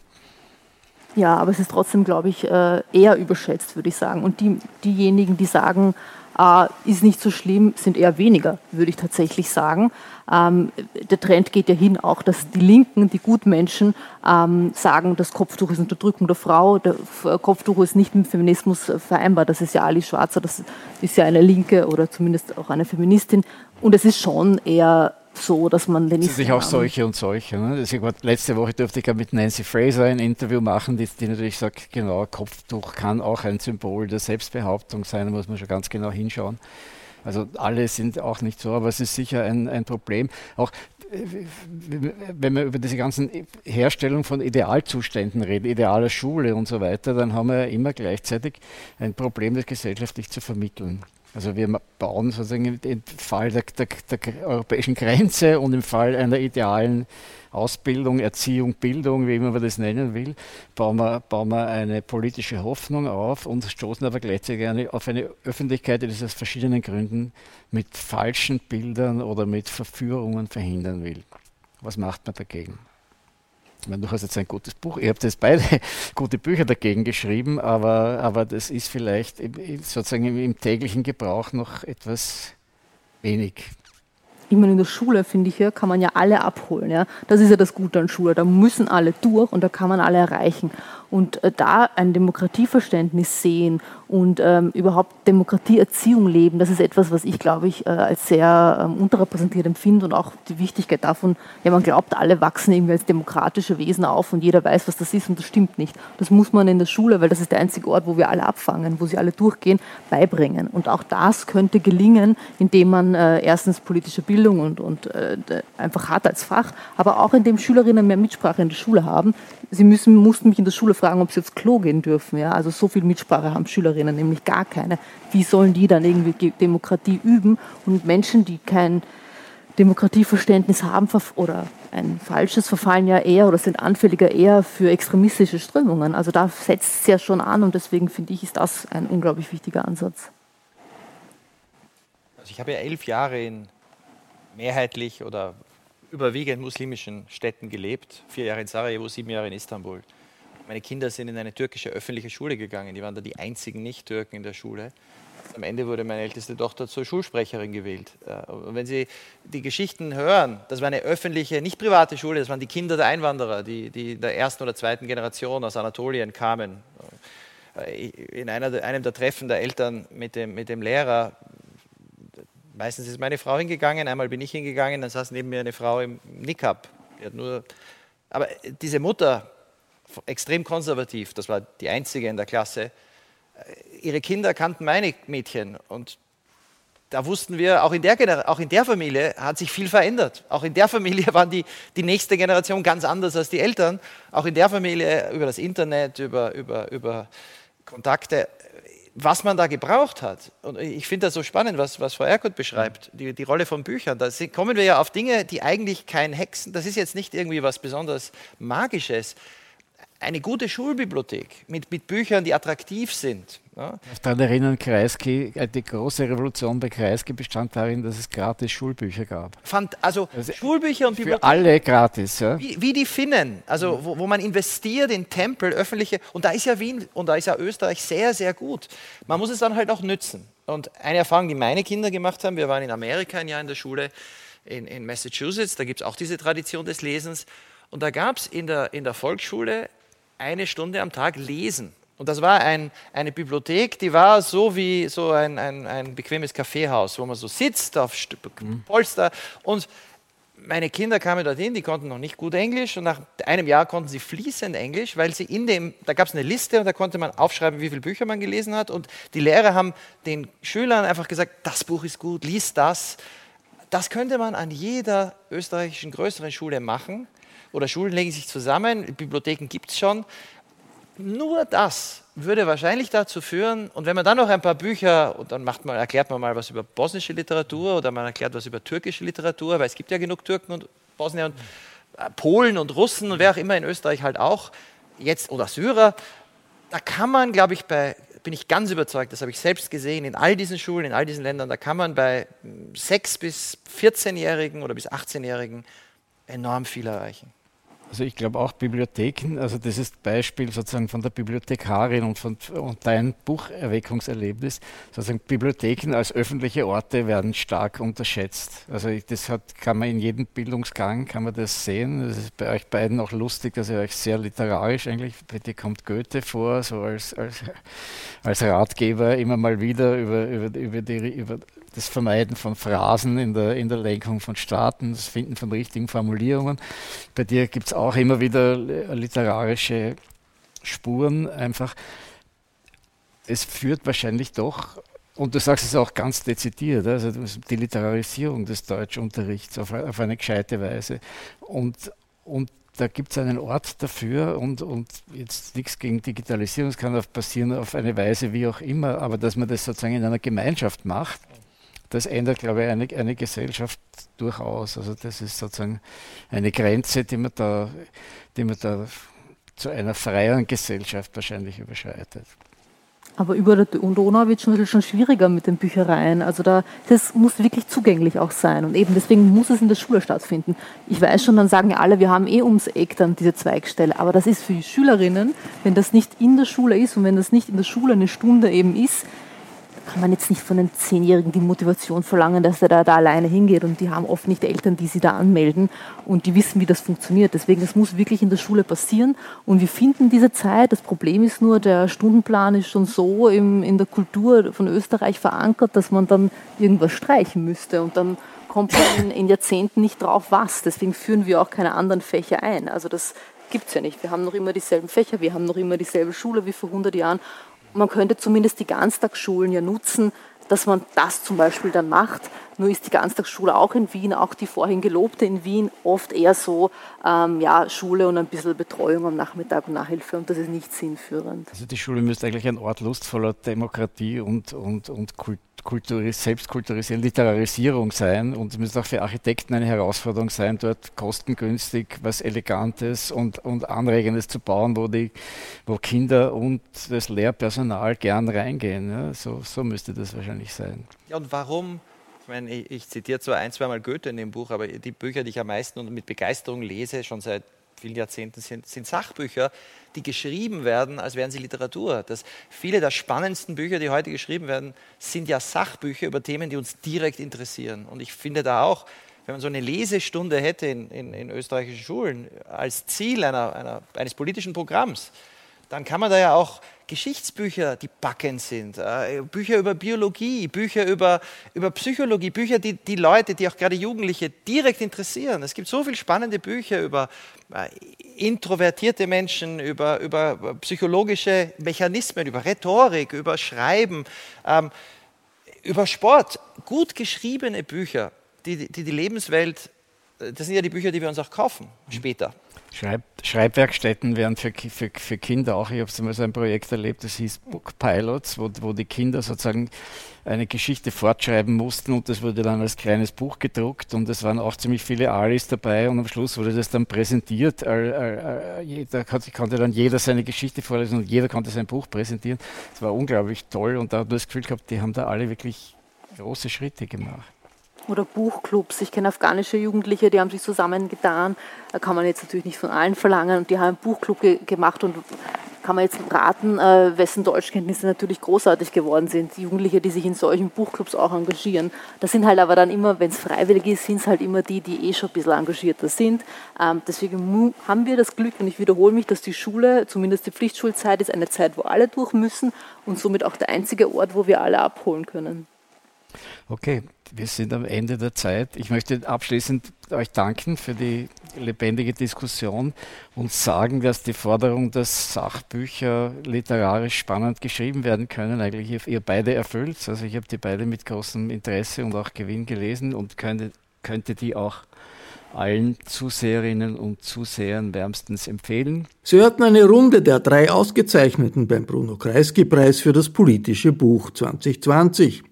Ja, aber es ist trotzdem, glaube ich, äh, eher überschätzt, würde ich sagen. Und die, diejenigen, die sagen, äh, ist nicht so schlimm, sind eher weniger, würde ich tatsächlich sagen. Ähm, der Trend geht ja hin auch, dass die Linken, die Gutmenschen, ähm, sagen, das Kopftuch ist Unterdrückung der Frau, der Kopftuch ist nicht mit Feminismus vereinbar. Das ist ja Ali Schwarzer, das ist ja eine Linke oder zumindest auch eine Feministin. Und es ist schon eher so, dass man den nicht. sich auch solche und solche. Ne? Also letzte Woche durfte ich ja mit Nancy Fraser ein Interview machen, die, die, natürlich sagt, genau, Kopftuch kann auch ein Symbol der Selbstbehauptung sein, da muss man schon ganz genau hinschauen. Also alle sind auch nicht so, aber es ist sicher ein, ein Problem. Auch äh, wenn wir über diese ganzen Herstellung von Idealzuständen reden, idealer Schule und so weiter, dann haben wir ja immer gleichzeitig ein Problem, das gesellschaftlich zu vermitteln. Also wir bauen sozusagen im Fall der, der, der, europäischen Grenze und im Fall einer idealen Ausbildung, Erziehung, Bildung, wie immer man das nennen will, bauen wir, bauen wir eine politische Hoffnung auf und stoßen aber gleichzeitig eine, auf eine Öffentlichkeit, die das aus verschiedenen Gründen mit falschen Bildern oder mit Verführungen verhindern will. Was macht man dagegen? Ich meine, du hast jetzt ein gutes Buch, ihr habt jetzt beide gute Bücher dagegen geschrieben, aber, aber das ist vielleicht sozusagen im, im täglichen Gebrauch noch etwas wenig. ich meine, in der Schule, finde ich, kann man ja alle abholen. Ja. Das ist ja das Gute an Schule. Da müssen alle durch und da kann man alle erreichen. Und äh, da ein Demokratieverständnis sehen und ähm, überhaupt Demokratieerziehung leben, das ist etwas, was ich, glaube ich, äh, als sehr ähm, unterrepräsentiert empfinde und auch die Wichtigkeit davon, ja, man glaubt, alle wachsen irgendwie als demokratische Wesen auf und jeder weiß, was das ist und das stimmt nicht. Das muss man in der Schule, weil das ist der einzige Ort, wo wir alle abfangen, wo sie alle durchgehen, beibringen. Und auch das könnte gelingen, indem man äh, erstens politische Bildung und, und äh, einfach hat als Fach, aber auch indem Schülerinnen mehr Mitsprache in der Schule haben. Sie müssen, mussten mich in der Schule fragen, ob sie aufs Klo gehen dürfen. Ja? Also so viel Mitsprache haben Schülerinnen, nämlich gar keine. Wie sollen die dann irgendwie Demokratie üben? Und Menschen, die kein Demokratieverständnis haben oder ein falsches, verfallen ja eher oder sind anfälliger eher für extremistische Strömungen. Also da setzt es ja schon an und deswegen finde ich, ist das ein unglaublich wichtiger Ansatz. Also ich habe ja elf Jahre in mehrheitlich oder überwiegend muslimischen Städten gelebt. Vier Jahre in Sarajevo, sieben Jahre in Istanbul. Meine Kinder sind in eine türkische öffentliche Schule gegangen. Die waren da die einzigen Nicht-Türken in der Schule. Am Ende wurde meine älteste Tochter zur Schulsprecherin gewählt. Äh, und wenn Sie die Geschichten hören, das war eine öffentliche, nicht private Schule, das waren die Kinder der Einwanderer, die, die der ersten oder zweiten Generation aus Anatolien kamen. Äh, in einer, einem der Treffen der Eltern mit dem, mit dem Lehrer, meistens ist meine Frau hingegangen, einmal bin ich hingegangen, dann saß neben mir eine Frau im Niqab. aber diese Mutter extrem konservativ, das war die einzige in der Klasse. Äh, ihre Kinder kannten meine Mädchen und da wussten wir, auch in, der, auch in der Familie hat sich viel verändert. Auch in der Familie waren die, die nächste Generation ganz anders als die Eltern. Auch in der Familie über das Internet, über, über, über Kontakte, was man da gebraucht hat. Und ich finde das so spannend, was, was Frau Erkut beschreibt, die, die Rolle von Büchern. Da kommen wir ja auf Dinge, die eigentlich kein Hexen, das ist jetzt nicht irgendwie was besonders Magisches eine gute Schulbibliothek mit, mit Büchern, die attraktiv sind. Ja. Daran erinnern, Kreisky, äh, die große Revolution bei Kreisky bestand darin, dass es gratis Schulbücher gab. Fand, also, also, Schulbücher und Bibliotheken. Für alle gratis. Ja. Wie, wie die Finnen, also wo, wo, man investiert in Tempel, öffentliche, und da ist ja Wien und da ist ja Österreich sehr, sehr gut. Man muss es dann halt auch nützen. Und eine Erfahrung, die meine Kinder gemacht haben, wir waren in Amerika ein Jahr in der Schule, in, in Massachusetts, da gibt es auch diese Tradition des Lesens. Und da gab es in der, in der Volksschule eine Stunde am Tag lesen. Und das war ein, eine Bibliothek, die war so wie so ein, ein, ein bequemes Kaffeehaus, wo man so sitzt auf mhm. Polster. Und meine Kinder kamen dorthin, die konnten noch nicht gut Englisch und nach einem Jahr konnten sie fließend Englisch, weil sie in dem, da gab es eine Liste und da konnte man aufschreiben, wie viele Bücher man gelesen hat und die Lehrer haben den Schülern einfach gesagt, das Buch ist gut, lies das. Das könnte man an jeder österreichischen größeren Schule machen oder Schulen legen sich zusammen, Bibliotheken gibt es schon. Nur das würde wahrscheinlich dazu führen, und wenn man dann noch ein paar Bücher, und dann macht man, erklärt man mal was über bosnische Literatur oder man erklärt was über türkische Literatur, weil es gibt ja genug Türken und Bosnier und äh, Polen und Russen und wer auch immer in Österreich halt auch, jetzt oder Syrer, da kann man, glaube ich, bei, bin ich ganz überzeugt, das habe ich selbst gesehen, in all diesen Schulen, in all diesen Ländern, da kann man bei 6- bis 14-Jährigen oder bis 18-Jährigen enorm viel erreichen. Also ich glaube auch Bibliotheken, also das ist Beispiel sozusagen von der Bibliothekarin und, von, und dein Bucherweckungserlebnis, sozusagen Bibliotheken als öffentliche Orte werden stark unterschätzt. Also ich, das hat, kann man in jedem Bildungsgang, kann man das sehen. Das ist bei euch beiden auch lustig, dass ihr euch sehr literarisch eigentlich, bei dir kommt Goethe vor, so als, als, als Ratgeber immer mal wieder über, über, über, die, über das Vermeiden von Phrasen in der, in der Lenkung von Staaten, das Finden von richtigen Formulierungen. Bei dir gibt es auch immer wieder literarische Spuren einfach. Es führt wahrscheinlich doch, und du sagst es auch ganz dezidiert, also die Literarisierung des Deutschunterrichts auf, auf eine gescheite Weise. Und, und da gibt es einen Ort dafür und, und jetzt nichts gegen Digitalisierung, es kann passieren auf eine Weise wie auch immer, aber dass man das sozusagen in einer Gemeinschaft macht, das ändert, glaube ich, eine, eine Gesellschaft durchaus. Also das ist sozusagen eine Grenze, die man da, die man da zu einer freieren Gesellschaft wahrscheinlich überschreitet. Aber über der Donau wird es schon schwieriger mit den Büchereien. Also da, das muss wirklich zugänglich auch sein. Und eben deswegen muss es in der Schule stattfinden. Ich weiß schon, dann sagen alle, wir haben eh ums Eck dann diese Zweigstelle. Aber das ist für die Schülerinnen, wenn das nicht in der Schule ist und wenn das nicht in der Schule eine Stunde eben ist, kann man jetzt nicht von einem Zehnjährigen die Motivation verlangen, dass er da, da alleine hingeht. Und die haben oft nicht Eltern, die sie da anmelden und die wissen, wie das funktioniert. Deswegen, das muss wirklich in der Schule passieren. Und wir finden diese Zeit. Das Problem ist nur, der Stundenplan ist schon so im, in der Kultur von Österreich verankert, dass man dann irgendwas streichen müsste. Und dann kommt man in, in Jahrzehnten nicht drauf, was. Deswegen führen wir auch keine anderen Fächer ein. Also das gibt es ja nicht. Wir haben noch immer dieselben Fächer, wir haben noch immer dieselbe Schule wie vor 100 Jahren man könnte zumindest die Ganztagsschulen ja nutzen, dass man das zum Beispiel dann macht. Nur ist die Ganztagsschule auch in Wien, auch die vorhin gelobte in Wien, oft eher so ähm, ja, Schule und ein bisschen Betreuung am Nachmittag und Nachhilfe und das ist nicht sinnführend. Also die Schule müsste eigentlich ein Ort lustvoller Demokratie und, und, und Kultur Kulturis Selbstkulturisierung, Literarisierung sein und es müsste auch für Architekten eine Herausforderung sein, dort kostengünstig was Elegantes und, und Anregendes zu bauen, wo, die, wo Kinder und das Lehrpersonal gern reingehen. Ja, so, so müsste das wahrscheinlich sein. Ja, und warum? Ich meine, ich, ich zitiere zwar ein, zweimal Goethe in dem Buch, aber die Bücher, die ich am meisten und mit Begeisterung lese, schon seit vielen Jahrzehnten, sind, sind Sachbücher, die geschrieben werden, als wären sie Literatur. Das, viele der spannendsten Bücher, die heute geschrieben werden, sind ja Sachbücher über Themen, die uns direkt interessieren. Und ich finde da auch, wenn man so eine Lesestunde hätte in, in, in österreichischen Schulen als Ziel einer, einer, eines politischen Programms, dann kann man da ja auch Geschichtsbücher, die backend sind, äh, Bücher über Biologie, Bücher über, über Psychologie, Bücher, die die Leute, die auch gerade Jugendliche direkt interessieren. Es gibt so viele spannende Bücher über äh, introvertierte Menschen, über, über psychologische Mechanismen, über Rhetorik, über Schreiben, ähm, über Sport. Gut geschriebene Bücher, die, die die Lebenswelt, äh, das sind ja die Bücher, die wir uns auch kaufen später. Schreib, Schreibwerkstätten wären für, für, für Kinder auch. Ich habe mal so ein Projekt erlebt, das hieß Book Pilots, wo, wo die Kinder sozusagen eine Geschichte fortschreiben mussten und das wurde dann als kleines Buch gedruckt und es waren auch ziemlich viele Aris dabei und am Schluss wurde das dann präsentiert. Da konnte dann jeder seine Geschichte vorlesen und jeder konnte sein Buch präsentieren. Es war unglaublich toll und da habe ich das Gefühl gehabt, die haben da alle wirklich große Schritte gemacht oder Buchclubs. Ich kenne afghanische Jugendliche, die haben sich zusammengetan. Da kann man jetzt natürlich nicht von allen verlangen. Und die haben einen Buchclub ge gemacht und kann man jetzt raten, äh, wessen Deutschkenntnisse natürlich großartig geworden sind. Die Jugendliche, die sich in solchen Buchclubs auch engagieren. Das sind halt aber dann immer, wenn es freiwillig ist, sind es halt immer die, die eh schon ein bisschen engagierter sind. Ähm, deswegen haben wir das Glück, und ich wiederhole mich, dass die Schule, zumindest die Pflichtschulzeit, ist eine Zeit, wo alle durch müssen und somit auch der einzige Ort, wo wir alle abholen können. Okay, wir sind am Ende der Zeit. Ich möchte abschließend euch danken für die lebendige Diskussion und sagen, dass die Forderung, dass Sachbücher literarisch spannend geschrieben werden können, eigentlich ihr beide erfüllt. Also ich habe die beide mit großem Interesse und auch Gewinn gelesen und könnte, könnte die auch allen Zuseherinnen und Zusehern wärmstens empfehlen. Sie hörten eine Runde der drei Ausgezeichneten beim Bruno Kreisky-Preis für das politische Buch 2020.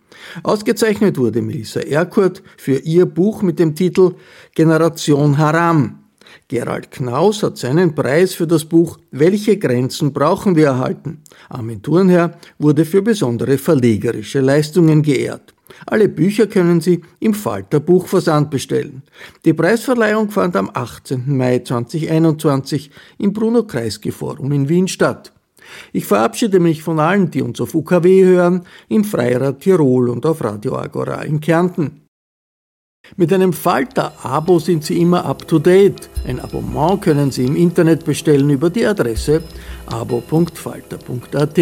Ausgezeichnet wurde Melissa Erkurt für ihr Buch mit dem Titel Generation Haram. Gerald Knaus hat seinen Preis für das Buch Welche Grenzen brauchen wir erhalten? Armin Thurnherr wurde für besondere verlegerische Leistungen geehrt. Alle Bücher können Sie im Falter Buchversand bestellen. Die Preisverleihung fand am 18. Mai 2021 im Bruno Kreisky Forum in Wien statt. Ich verabschiede mich von allen, die uns auf UKW hören, im Freirad Tirol und auf Radio Agora in Kärnten. Mit einem Falter-Abo sind Sie immer up to date. Ein Abonnement können Sie im Internet bestellen über die Adresse abo.falter.at.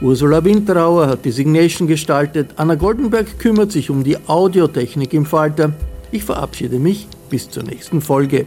Ursula Winterauer hat die Signation gestaltet, Anna Goldenberg kümmert sich um die Audiotechnik im Falter. Ich verabschiede mich bis zur nächsten Folge.